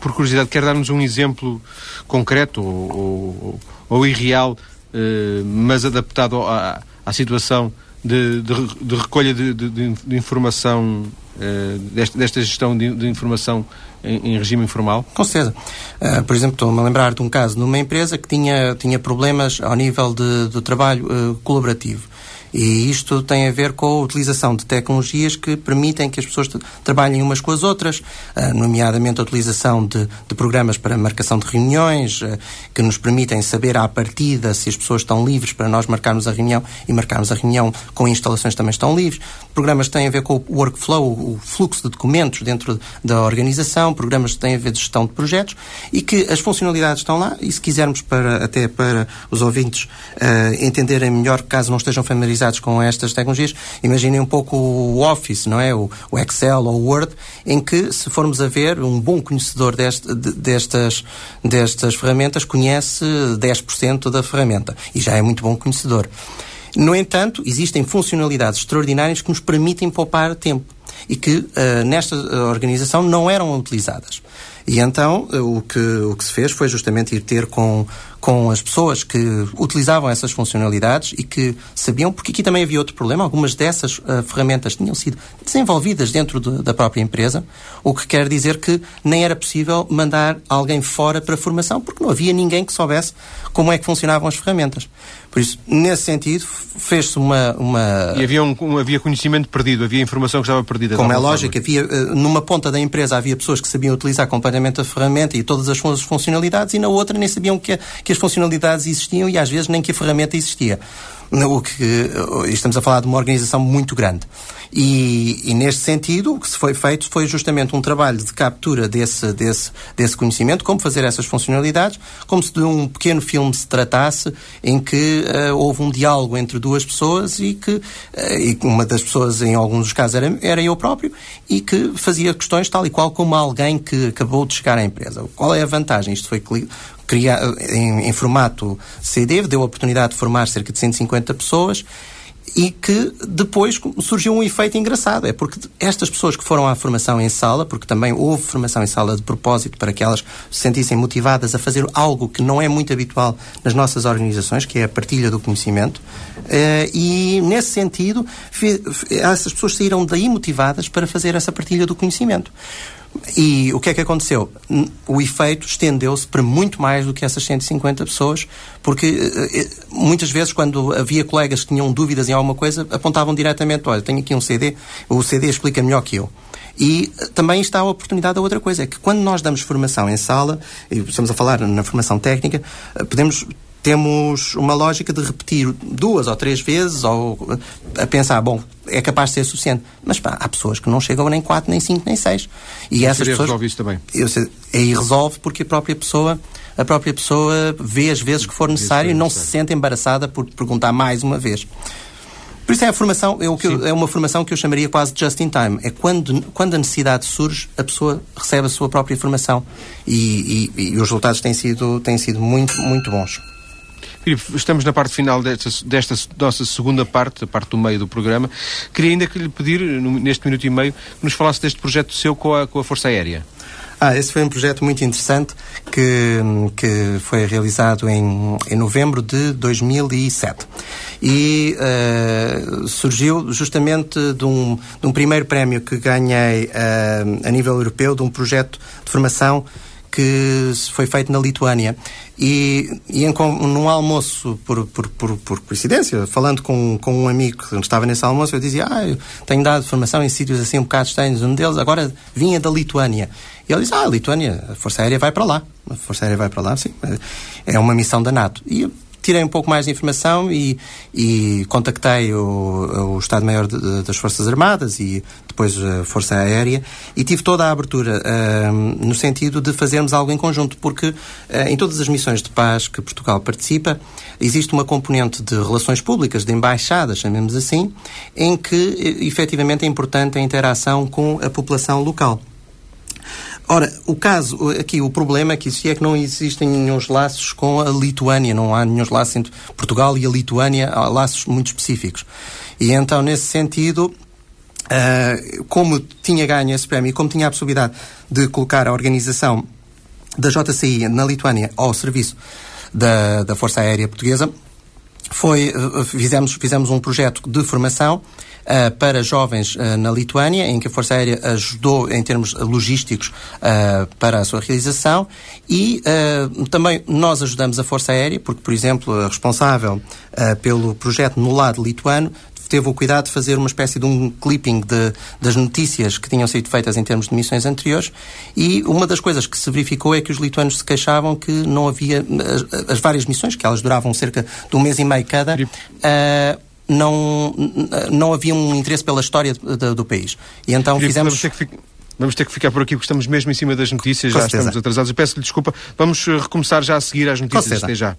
por curiosidade, quer dar-nos um exemplo concreto ou, ou, ou irreal, eh, mas adaptado à, à situação de, de, de recolha de, de, informação, eh, desta, desta, gestão de, informação em, em, regime informal? Com certeza. Uh, por exemplo, estou-me a lembrar de um caso numa empresa que tinha, tinha problemas ao nível do trabalho uh, colaborativo. E isto tem a ver com a utilização de tecnologias que permitem que as pessoas trabalhem umas com as outras, uh, nomeadamente a utilização de, de, programas para marcação de reuniões, uh, que nos permitem saber à partida se as pessoas estão livres para nós marcarmos a reunião e marcarmos a reunião com instalações também estão livres. Programas que têm a ver com o workflow, o fluxo de documentos dentro da organização, programas que têm a ver de gestão de projetos e que as funcionalidades estão lá e se quisermos para, até para os ouvintes uh, entenderem melhor, caso não estejam familiarizados com estas tecnologias, imaginem um pouco o Office, não é? O, o Excel ou o Word, em que, se formos a ver, um bom conhecedor deste, destas, destas ferramentas conhece 10% da ferramenta e já é muito bom conhecedor. No entanto, existem funcionalidades extraordinárias que nos permitem poupar tempo e que uh, nesta organização não eram utilizadas. E então uh, o, que, o que se fez foi justamente ir ter com com as pessoas que utilizavam essas funcionalidades e que sabiam, porque aqui também havia outro problema, algumas dessas uh, ferramentas tinham sido desenvolvidas dentro de, da própria empresa, o que quer dizer que nem era possível mandar alguém fora para formação, porque não havia ninguém que soubesse como é que funcionavam as ferramentas. Por isso, nesse sentido, fez-se uma, uma... E havia, um, havia conhecimento perdido, havia informação que estava perdida. Como é lógico, havia, eh, numa ponta da empresa havia pessoas que sabiam utilizar completamente a ferramenta e todas as funcionalidades, e na outra nem sabiam que, que as funcionalidades existiam e às vezes nem que a ferramenta existia. O que, estamos a falar de uma organização muito grande. E, e, neste sentido, o que se foi feito foi justamente um trabalho de captura desse, desse, desse conhecimento, como fazer essas funcionalidades, como se de um pequeno filme se tratasse, em que uh, houve um diálogo entre duas pessoas e que uh, e uma das pessoas, em alguns dos casos, era, era eu próprio, e que fazia questões tal e qual como alguém que acabou de chegar à empresa. Qual é a vantagem? Isto foi criado em, em formato CD, deu a oportunidade de formar cerca de 150 pessoas e que depois surgiu um efeito engraçado. É porque estas pessoas que foram à formação em sala, porque também houve formação em sala de propósito para que elas se sentissem motivadas a fazer algo que não é muito habitual nas nossas organizações, que é a partilha do conhecimento, eh, e nesse sentido, essas pessoas saíram daí motivadas para fazer essa partilha do conhecimento. E o que é que aconteceu? O efeito estendeu-se para muito mais do que essas 150 pessoas, porque eh, eh, muitas vezes, quando havia colegas que tinham dúvidas em alguma coisa, apontavam diretamente: olha, tenho aqui um CD, o CD explica melhor que eu. E eh, também está a oportunidade da outra coisa, é que quando nós damos formação em sala, e estamos a falar na formação técnica, podemos temos uma lógica de repetir duas ou três vezes ou a pensar, bom, é capaz de ser suficiente. Mas pá, há pessoas que não chegam nem quatro, nem cinco, nem seis. E essas pessoas resolve isso também. Eu sei, aí resolve porque a própria pessoa a própria pessoa vê as vezes que for necessário e não se sente embaraçada por perguntar mais uma vez. Por isso é a formação, é, o que eu, é uma formação que eu chamaria quase de just in time. É quando, quando a necessidade surge, a pessoa recebe a sua própria formação. E, e, e os resultados têm sido, têm sido muito, muito bons. Filipe, estamos na parte final desta, desta, nossa segunda parte, a parte do meio do programa. Queria ainda que lhe pedir, neste minuto e meio, que nos falasse deste projeto seu com a, com a Força Aérea. Ah, esse foi um projeto muito interessante que, que foi realizado em, em novembro de 2007. E uh, surgiu justamente de um, de um primeiro prémio que ganhei uh, a nível europeu, de um projeto de formação que foi feito na Lituânia. E, e em, num almoço, por, por, por, por, coincidência, falando com, com um amigo que estava nesse almoço, eu dizia: Ah, eu tenho dado formação em sítios assim um bocado estranhos. Um deles agora vinha da Lituânia. E ele disse: Ah, a Lituânia, a Força Aérea vai para lá. A Força Aérea vai para lá, sim. É uma missão da NATO. E tirei um pouco mais de informação e, e contactei o, o Estado-Maior das Forças Armadas e depois a Força Aérea e tive toda a abertura uh, no sentido de fazermos algo em conjunto, porque uh, em todas as missões de paz que Portugal participa, existe uma componente de relações públicas, de embaixadas, chamemos assim, em que efetivamente é importante a interação com a população local. Ora, o caso, aqui, o problema é que isso é que não existem nenhum laços com a Lituânia, não há nenhum laços entre Portugal e a Lituânia, há laços muito específicos. E então, nesse sentido, uh, como tinha ganho esse prémio e como tinha a possibilidade de colocar a organização da JCI na Lituânia ao serviço da, da Força Aérea Portuguesa, foi, uh, fizemos, fizemos um projeto de formação para jovens uh, na Lituânia, em que a Força Aérea ajudou em termos logísticos uh, para a sua realização. E também nós ajudamos a Força Aérea, porque, por exemplo, a responsável pelo projeto no lado lituano teve o cuidado de fazer uma espécie de um clipping de, das notícias que tinham sido feitas em termos de missões anteriores. E uma das coisas que se verificou é que os lituanos se queixavam que não havia as, as várias missões, que elas duravam cerca de um mês e meio cada, uh, não, não havia um interesse pela história do, do país. E então Filipe, fizemos... Vamos ter, que, vamos ter que ficar por aqui porque estamos mesmo em cima das notícias, já estamos atrasados. Peço-lhe desculpa. Vamos eh, recomeçar já a seguir as notícias. Até já.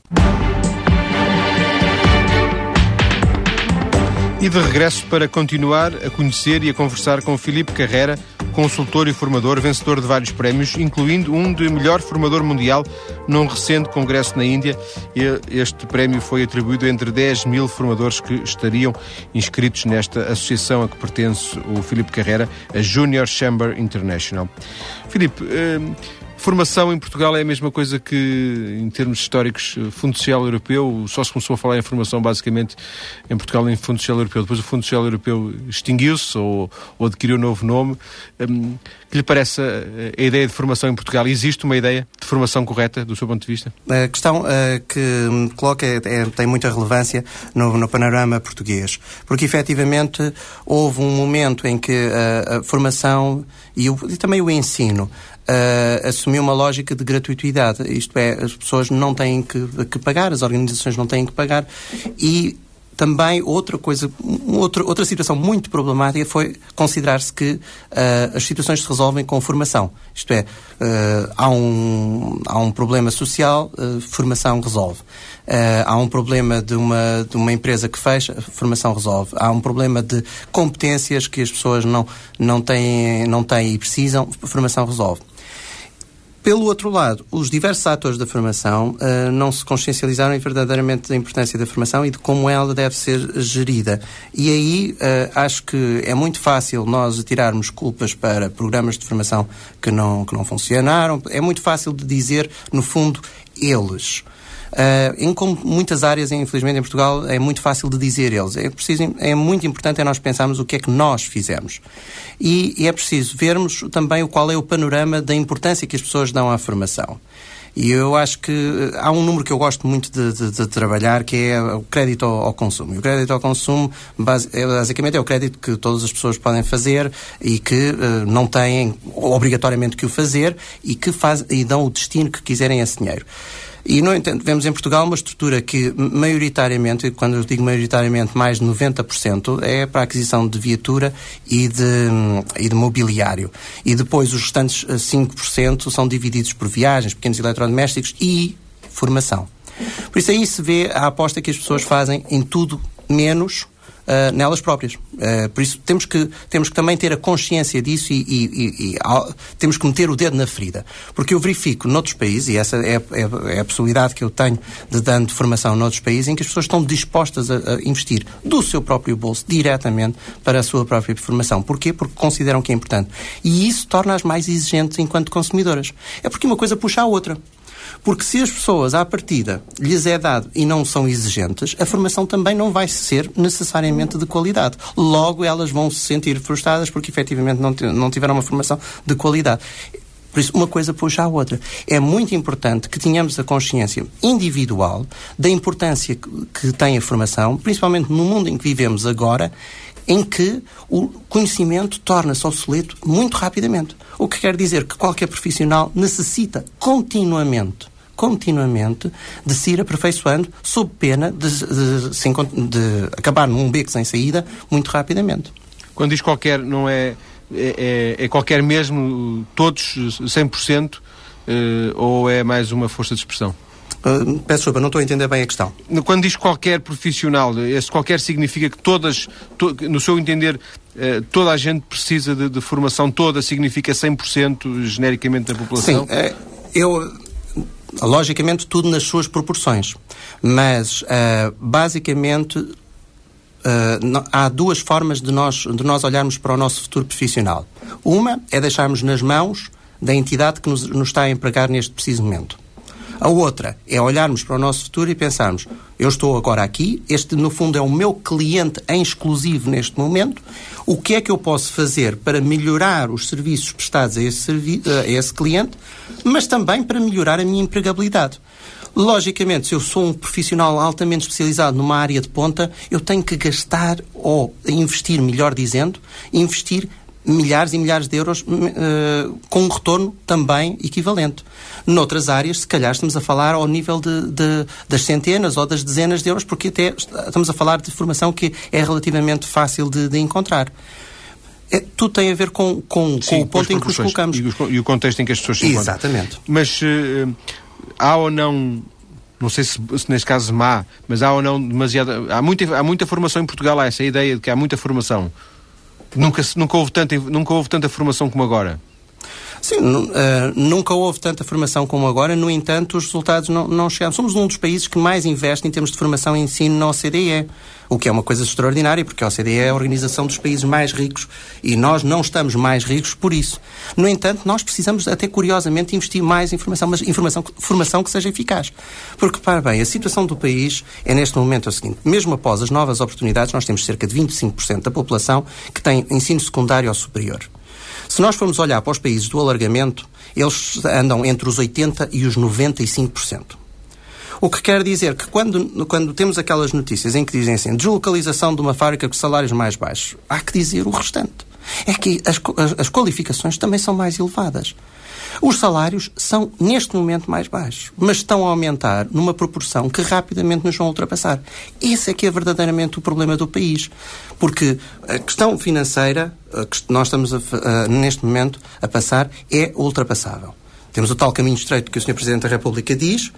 E de regresso para continuar a conhecer e a conversar com Filipe Carrera, consultor e formador, vencedor de vários prémios, incluindo um de melhor formador mundial num recente congresso na Índia. Este prémio foi atribuído entre 10 mil formadores que estariam inscritos nesta associação a que pertence o Filipe Carrera, a Junior Chamber International. Filipe, eh, Formação em Portugal é a mesma coisa que, em termos históricos, Fundo Social Europeu. Só se começou a falar em formação, basicamente, em Portugal, em Fundo Social Europeu. Depois o Fundo Social Europeu extinguiu-se ou, ou, adquiriu um novo nome. Um, que lhe parece a, a, ideia de formação em Portugal? Existe uma ideia de formação correta, do seu ponto de vista? A questão uh, que me coloca é, é, tem muita relevância no, no, panorama português. Porque, efetivamente, houve um momento em que uh, a formação e, o, e também o ensino uh, assumiu uma lógica de gratuitidade. Isto é, as pessoas não têm que, que pagar, as organizações não têm que pagar e também outra coisa, outra, outra situação muito problemática foi considerar-se que uh, as situações se resolvem com formação. Isto é, uh, há, um, há um problema social, uh, formação resolve. há um problema de uma, de uma empresa que fecha, formação resolve. Há um problema de competências que as pessoas não, não, têm, não têm e precisam, formação resolve. Pelo outro lado, os diversos atores da formação uh, não se consciencializaram verdadeiramente da importância da formação e de como ela deve ser gerida. E aí uh, acho que é muito fácil nós tirarmos culpas para programas de formação que não, que não funcionaram. É muito fácil de dizer, no fundo, eles. Uh, em como muitas áreas, infelizmente, em Portugal, é muito fácil de dizer eles. É, preciso, é muito importante é nós pensarmos o que é que nós fizemos. E, e é preciso vermos também o qual é o panorama da importância que as pessoas dão à formação. E eu acho que eh, há um número que eu gosto muito de, de, de trabalhar, que é o crédito ao, ao, consumo. E o crédito ao consumo, é, basicamente, é o crédito que todas as pessoas podem fazer e que uh, não têm obrigatoriamente que o fazer e que faz, e dão o destino que quiserem a esse dinheiro. E, no entanto, vemos em Portugal uma estrutura que, maioritariamente, e quando eu digo maioritariamente, mais de 90%, é para a aquisição de viatura e de, e de mobiliário. E depois os restantes 5% eh, são divididos por viagens, pequenos eletrodomésticos e formação. Por isso aí se vê a aposta que as pessoas fazem em tudo menos uh, nelas próprias. Uh, por isso temos que, temos que também ter a consciência disso e, e, e, e temos que meter o dedo na ferida. Porque eu verifico noutros países, e essa é, é, é, a possibilidade que eu tenho de dando formação noutros países, em que as pessoas estão dispostas a, a, investir do seu próprio bolso diretamente para a sua própria formação. Porquê? Porque consideram que é importante. E isso torna-as mais exigentes enquanto consumidoras. É porque uma coisa puxa a outra. Porque se as pessoas, à partida, lhes é dado e não são exigentes, a formação também não vai ser necessariamente de qualidade. Logo, elas vão se sentir frustradas porque efetivamente não, não tiveram uma formação de qualidade. Por isso, uma coisa puxa a outra. É muito importante que tenhamos a consciência individual da importância que tem a formação, principalmente no mundo em que vivemos agora, em que o conhecimento torna-se obsoleto muito rapidamente. O que quer dizer que qualquer profissional necessita continuamente continuamente de se ir aperfeiçoando sob pena de, de, de, de acabar num beco sem saída muito rapidamente. Quando diz qualquer, não é, é, é, é qualquer mesmo, todos, 100%, eh, ou é mais uma força de expressão? Uh, peço desculpa, não estou a entender bem a questão. Quando diz qualquer profissional, esse qualquer significa que todas, to, no seu entender, uh, toda a gente precisa de, de, formação toda, significa 100% genericamente da população? Sim, uh, eu, logicamente, tudo nas suas proporções. Mas, basicamente, há duas formas de nós, de nós olharmos para o nosso futuro profissional. Uma é deixarmos nas mãos da entidade que nos, nos está a empregar neste preciso momento. A outra é olharmos para o nosso futuro e pensarmos: eu estou agora aqui, este no fundo é o meu cliente em exclusivo neste momento, o que é que eu posso fazer para melhorar os serviços prestados a esse, a esse cliente, mas também para melhorar a minha empregabilidade. Logicamente, se eu sou um profissional altamente especializado numa área de ponta, eu tenho que gastar ou investir, melhor dizendo, investir milhares e milhares de euros uh, com um retorno também equivalente. Noutras áreas, se calhar estamos a falar ao nível de, de, das centenas ou das dezenas de euros, porque até estamos a falar de formação que é relativamente fácil de, de encontrar. É, tudo tem a ver com, com, Sim, com o ponto em que nos colocamos. E, e, o contexto em que as pessoas se encontram. Exatamente. Mas uh, há ou não não sei se, se, neste caso má, mas há ou não demasiada. Há muita, há muita formação em Portugal, há essa ideia de que há muita formação. Nunca, nunca, houve tanta, nunca houve tanta formação como agora. Sim, uh, nunca houve tanta formação como agora, no entanto, os resultados não, não chegaram. Somos um dos países que mais investe em termos de formação e ensino na OCDE, o que é uma coisa extraordinária, porque a OCDE é a organização dos países mais ricos e nós não estamos mais ricos por isso. No entanto, nós precisamos, até curiosamente, investir mais em formação, mas informação, formação que seja eficaz. Porque, para bem, a situação do país é neste momento a seguinte: mesmo após as novas oportunidades, nós temos cerca de 25% da população que tem ensino secundário ou superior. Se nós formos olhar para os países do alargamento, eles andam entre os 80% e os 95%. O que quer dizer que quando, quando temos aquelas notícias em que dizem assim, deslocalização de uma fábrica com salários mais baixos, há que dizer o restante. É que as, as, as qualificações também são mais elevadas. Os salários são, neste momento, mais baixos, mas estão a aumentar numa proporção que rapidamente nos vão ultrapassar. Esse é que é verdadeiramente o problema do país. Porque a questão financeira que nós estamos, a, a, neste momento, a passar é ultrapassável. Temos o tal caminho estreito que o Sr. Presidente da República diz,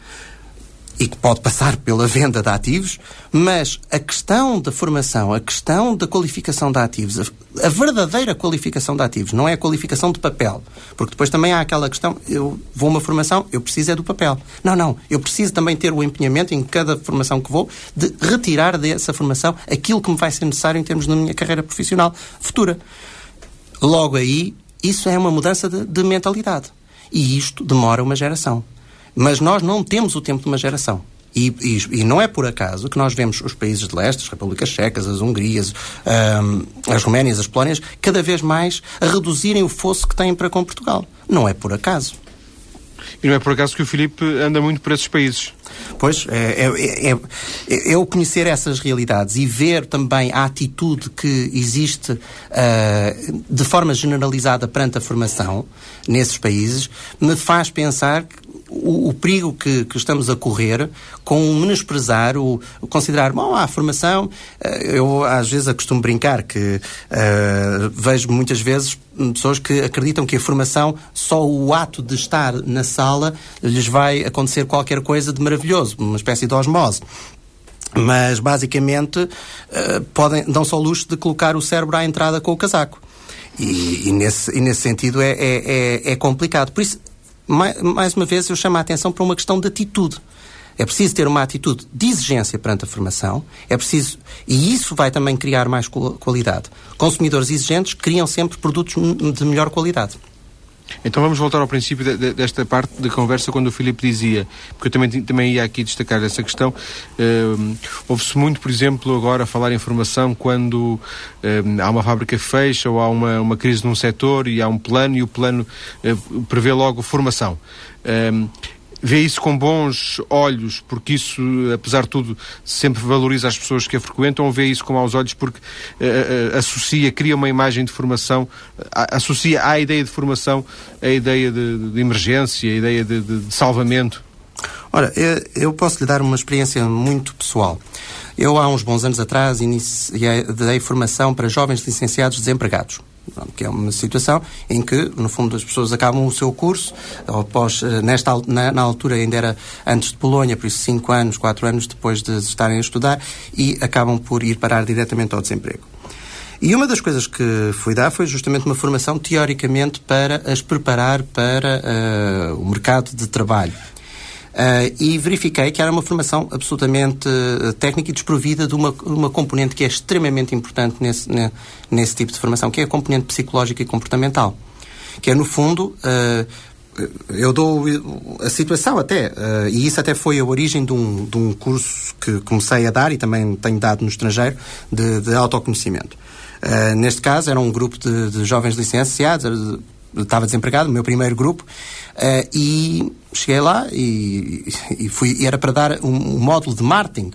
e que pode passar pela venda de ativos, mas a questão da formação, a questão da qualificação de ativos, a, a, verdadeira qualificação de ativos, não é a qualificação de papel. Porque depois também há aquela questão, eu vou uma formação, eu preciso é do papel. Não, não, eu preciso também ter o empenhamento em cada formação que vou de retirar dessa formação aquilo que me vai ser necessário em termos da minha carreira profissional futura. Logo aí, isso é uma mudança de, de mentalidade. E isto demora uma geração. Mas nós não temos o tempo de uma geração. E, e, e, não é por acaso que nós vemos os países de leste, as repúblicas checas, as hungrias, as roménias, as polónias, cada vez mais a reduzirem o fosso que têm para com Portugal. Não é por acaso. E não é por acaso que o Filipe anda muito por esses países. Pois, é, é, é, é, eu conhecer essas realidades e ver também a atitude que existe uh, de forma generalizada perante a formação nesses países, me faz pensar que o, o perigo que, que, estamos a correr com menosprezar, o, considerar, bom, a formação, eh, eu às vezes acostumo brincar que uh, vejo muitas vezes pessoas que acreditam que a formação, só o ato de estar na sala, lhes vai acontecer qualquer coisa de maravilhoso, uma espécie de osmose mas basicamente uh, podem dão só o luxo de colocar o cérebro à entrada com o casaco. E, e, nesse, e nesse sentido é, é, é, é complicado. Por isso, mais uma vez, eu chamo a atenção para uma questão de atitude. É preciso ter uma atitude de exigência perante a formação, é preciso, e isso vai também criar mais qualidade. Consumidores exigentes criam sempre produtos de melhor qualidade. Então vamos voltar ao princípio de, de, desta parte da conversa, quando o Filipe dizia, porque eu também, também ia aqui destacar essa questão, uh, ouve-se muito, por exemplo, agora falar em formação quando uh, há uma fábrica fecha ou há uma, uma crise num setor e há um plano e o plano uh, prevê logo formação vê isso com bons olhos, porque isso, apesar de tudo, sempre valoriza as pessoas que a frequentam, ou vê isso com maus olhos porque uh, associa, cria uma imagem de formação, uh, associa à ideia de formação a ideia de, de emergência, a ideia de, de, de salvamento? Ora, eu posso lhe dar uma experiência muito pessoal. Eu, há uns bons anos atrás, iniciei, dei formação para jovens licenciados desempregados que é uma situação em que, no fundo, as pessoas acabam o seu curso, após, eh, nesta, na, na, altura ainda era antes de Polónia, por isso cinco anos, quatro anos depois de estarem a estudar, e acabam por ir parar diretamente ao desemprego. E uma das coisas que fui dar foi justamente uma formação, teoricamente, para as preparar para uh, o mercado de trabalho. Uh, e verifiquei que era uma formação absolutamente uh, técnica e desprovida de uma, uma componente que é extremamente importante nesse, ne, nesse tipo de formação, que é a componente psicológica e comportamental. Que é, no fundo, uh, eu dou a situação até, e isso até foi a origem de um, de um curso que comecei a dar e também tenho dado no estrangeiro, de, de autoconhecimento. neste caso, era um grupo de, de jovens licenciados, estava desempregado, o meu primeiro grupo, uh, e cheguei lá e, e fui, e era para dar um, um, módulo de marketing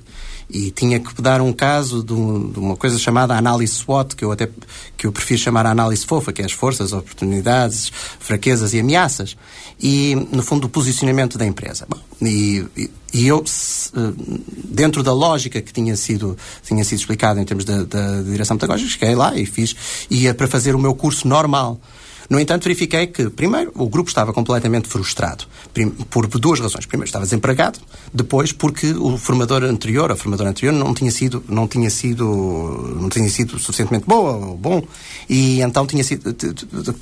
e tinha que dar um caso de, um, de, uma coisa chamada análise SWOT, que eu até que eu prefiro chamar análise fofa, que é as forças, oportunidades, fraquezas e ameaças, e no fundo o posicionamento da empresa. Bom, e, e, eu, eh, dentro da lógica que tinha sido, tinha sido explicada em termos da, direção pedagógica, cheguei lá e fiz, ia para fazer o meu curso normal. No entanto, verifiquei que, primeiro, o grupo estava completamente frustrado. Por duas razões. Primeiro, estava desempregado. Depois, porque o formador anterior, a formadora anterior, não tinha sido, não tinha sido, não tinha sido suficientemente boa ou bom. E então tinha sido,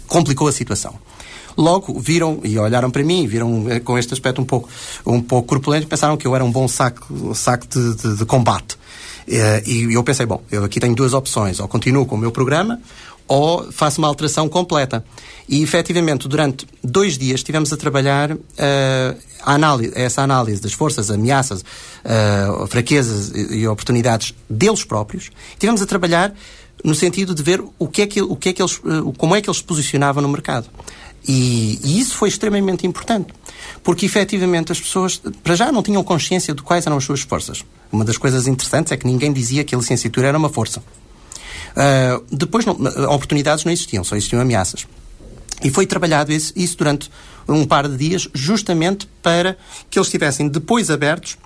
complicou a situação. Logo viram e olharam para mim, viram eh, com este aspecto um pouco, um pouco corpulento pensaram que eu era um bom saco, saco de, de, de combate. Eh, e eu pensei, bom, eu aqui tenho duas opções. Ou continuo com o meu programa, ou faço uma alteração completa. E, efetivamente, durante dois dias estivemos a trabalhar uh, a análise, essa análise das forças, ameaças, uh, fraquezas e, e, oportunidades deles próprios. Estivemos a trabalhar no sentido de ver o que é que, o que, é que eles, uh, como é que eles se posicionavam no mercado. E, e, isso foi extremamente importante, porque efetivamente as pessoas, para já, não tinham consciência de quais eram as suas forças. Uma das coisas interessantes é que ninguém dizia que a licenciatura era uma força. Uh, depois, não, oportunidades não existiam, só existiam ameaças. E foi trabalhado isso, isso durante um par de dias, justamente para que eles estivessem depois abertos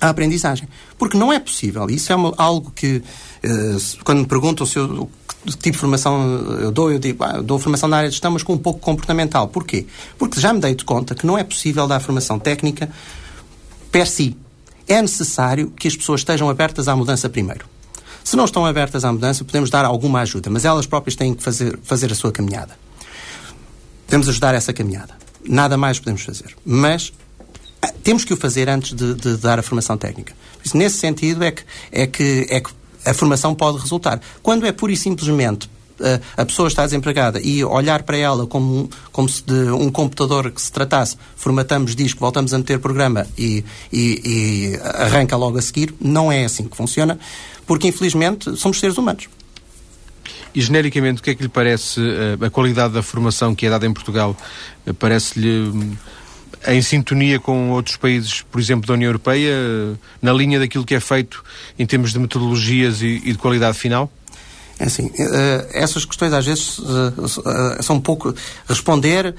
à aprendizagem. Porque não é possível. Isso é uma, algo que, uh, quando me perguntam se eu, que tipo de formação eu dou, eu digo, ah, eu dou formação na área de gestão, mas com um pouco comportamental. Porquê? Porque já me dei de conta que não é possível dar formação técnica per si. É necessário que as pessoas estejam abertas à mudança primeiro. Se não estão abertas à mudança, podemos dar alguma ajuda, mas elas próprias têm que fazer, fazer a sua caminhada. Podemos ajudar essa caminhada. Nada mais podemos fazer. Mas ah, temos que o fazer antes de, de dar a formação técnica. Isso, nesse sentido é que, é, que, é que a formação pode resultar. Quando é pura e simplesmente ah, a pessoa está desempregada e olhar para ela como, como se de um computador que se tratasse, formatamos disco, voltamos a meter programa e, e, e arranca logo a seguir, não é assim que funciona porque infelizmente somos seres humanos. E genericamente, o que é que lhe parece eh, a qualidade da formação que é dada em Portugal? Eh, parece-lhe hum, em sintonia com outros países, por exemplo, da União Europeia, eh, na linha daquilo que é feito em termos de metodologias e, de qualidade final? É assim, essas questões às vezes são um pouco. Responder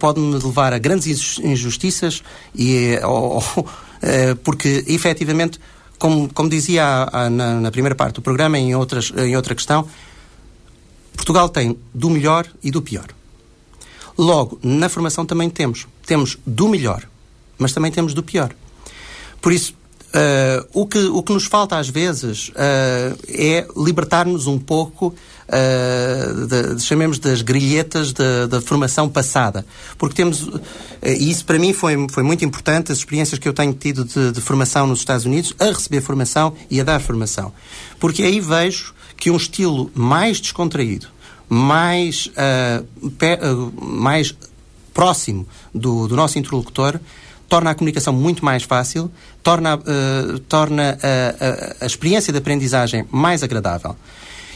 pode-me levar a grandes injustiças e, [laughs] porque efetivamente como, como dizia a, a, na, na, primeira parte do programa, em, outras, em outra questão, Portugal tem do melhor e do pior. Logo, na formação também temos. Temos do melhor, mas também temos do pior. Por isso, uh, o, que, o que nos falta às vezes uh, é libertar-nos um pouco uh, de, chamemos das grilhetas da, formação passada. Porque temos, uh, e isso para mim foi, foi muito importante, as experiências que eu tenho tido de, de formação nos Estados Unidos, a receber formação e a dar formação. Porque aí vejo que um estilo mais descontraído, mais, uh, pe, uh, mais próximo do, do, nosso interlocutor, torna a comunicação muito mais fácil, torna, uh, torna a, a, a, experiência de aprendizagem mais agradável.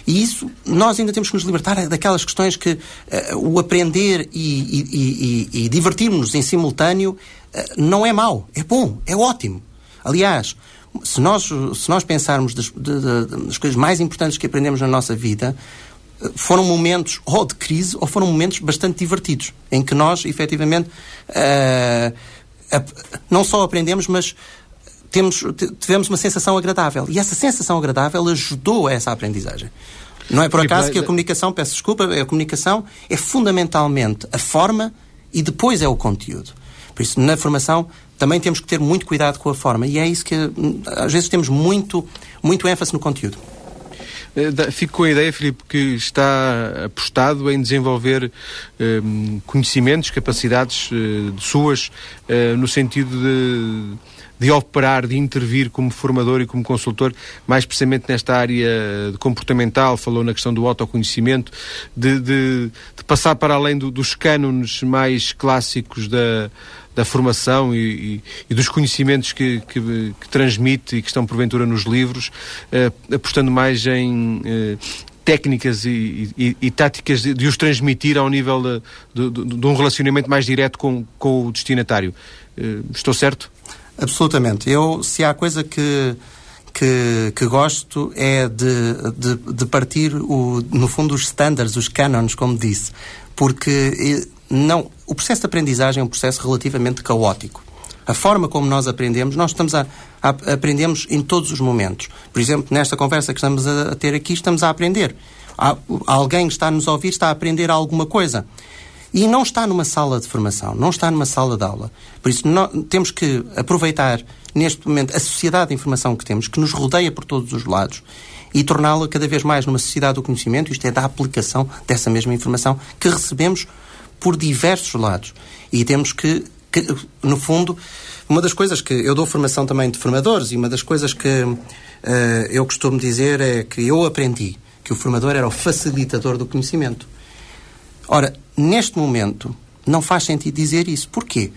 E isso, nós ainda temos que nos libertar daquelas questões que uh, o aprender e, e, e, e divertirmos-nos em simultâneo uh, não é mau, é bom, é ótimo. Aliás, se nós, se nós pensarmos das, das coisas mais importantes que aprendemos na nossa vida, eh, foram momentos ou de crise ou foram momentos bastante divertidos, em que nós, efetivamente, uh, não só aprendemos, mas temos, tivemos uma sensação agradável. E essa sensação agradável ajudou a essa aprendizagem. Não é por acaso que a comunicação, peço desculpa, a comunicação é fundamentalmente a forma e depois é o conteúdo. Por isso, na formação, também temos que ter muito cuidado com a forma. E é isso que, às vezes, temos muito, muito ênfase no conteúdo. Eh, fico com a ideia, Filipe, que está apostado em desenvolver eh, conhecimentos, capacidades eh, suas, eh, no sentido de de operar, de intervir como formador e como consultor, mais precisamente nesta área comportamental, falou na questão do autoconhecimento, de, de, de passar para além do, dos cânones mais clássicos da, da formação e, e, e dos conhecimentos que, que, que, transmite e que estão porventura nos livros, eh, apostando mais em eh, técnicas e, e, e, táticas de, de, os transmitir ao nível de, de, de, um relacionamento mais direto com, com o destinatário. Eh, estou certo? Absolutamente. Eu, se há coisa que, que, que gosto é de, de, de, partir, o, no fundo, os standards, os canons, como disse. Porque não, o processo de aprendizagem é um processo relativamente caótico. A forma como nós aprendemos, nós estamos a, a aprendemos em todos os momentos. Por exemplo, nesta conversa que estamos a, a ter aqui, estamos a aprender. Há, alguém que está a nos ouvir está a aprender alguma coisa. E não está numa sala de formação, não está numa sala de aula. Por isso, temos que aproveitar, neste momento, a sociedade de informação que temos, que nos rodeia por todos os lados, e torná-la cada vez mais numa sociedade do conhecimento, isto é, da aplicação dessa mesma informação que recebemos por diversos lados. E temos que, que no fundo, uma das coisas que eu dou formação também de formadores, e uma das coisas que uh, eu costumo dizer é que eu aprendi que o formador era o facilitador do conhecimento. Ora, neste momento, não faz sentido dizer isso. Porquê?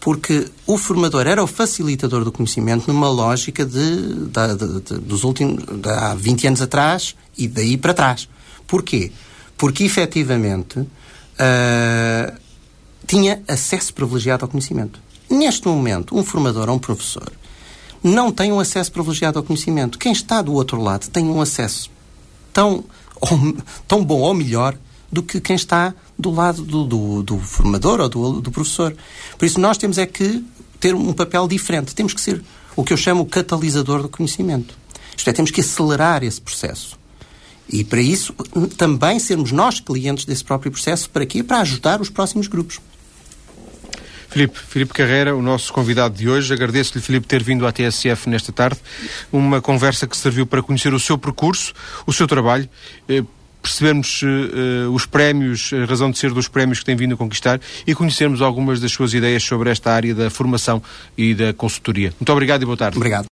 Porque o formador era o facilitador do conhecimento numa lógica de, de, de, de dos últimos, de há 20 anos atrás e daí para trás. Porquê? Porque, efetivamente, uh, tinha acesso privilegiado ao conhecimento. Neste momento, um formador ou um professor não tem um acesso privilegiado ao conhecimento. Quem está do outro lado tem um acesso tão, [laughs] tão bom ou melhor do que quem está do lado do, do, do formador ou do, do, professor. Por isso, nós temos é que ter um papel diferente. Temos que ser o que eu chamo o catalisador do conhecimento. Isto é, temos que acelerar esse processo. E para isso, também sermos nós clientes desse próprio processo. Para quê? Para ajudar os próximos grupos. Filipe, Filipe Carreira, o nosso convidado de hoje. Agradeço-lhe, Filipe, ter vindo à TSF nesta tarde. Uma conversa que serviu para conhecer o seu percurso, o seu trabalho, eh, percebermos uh, os prémios, a razão de ser dos prémios que tem vindo a conquistar e conhecermos algumas das suas ideias sobre esta área da formação e da consultoria. Muito obrigado e boa tarde. Obrigado.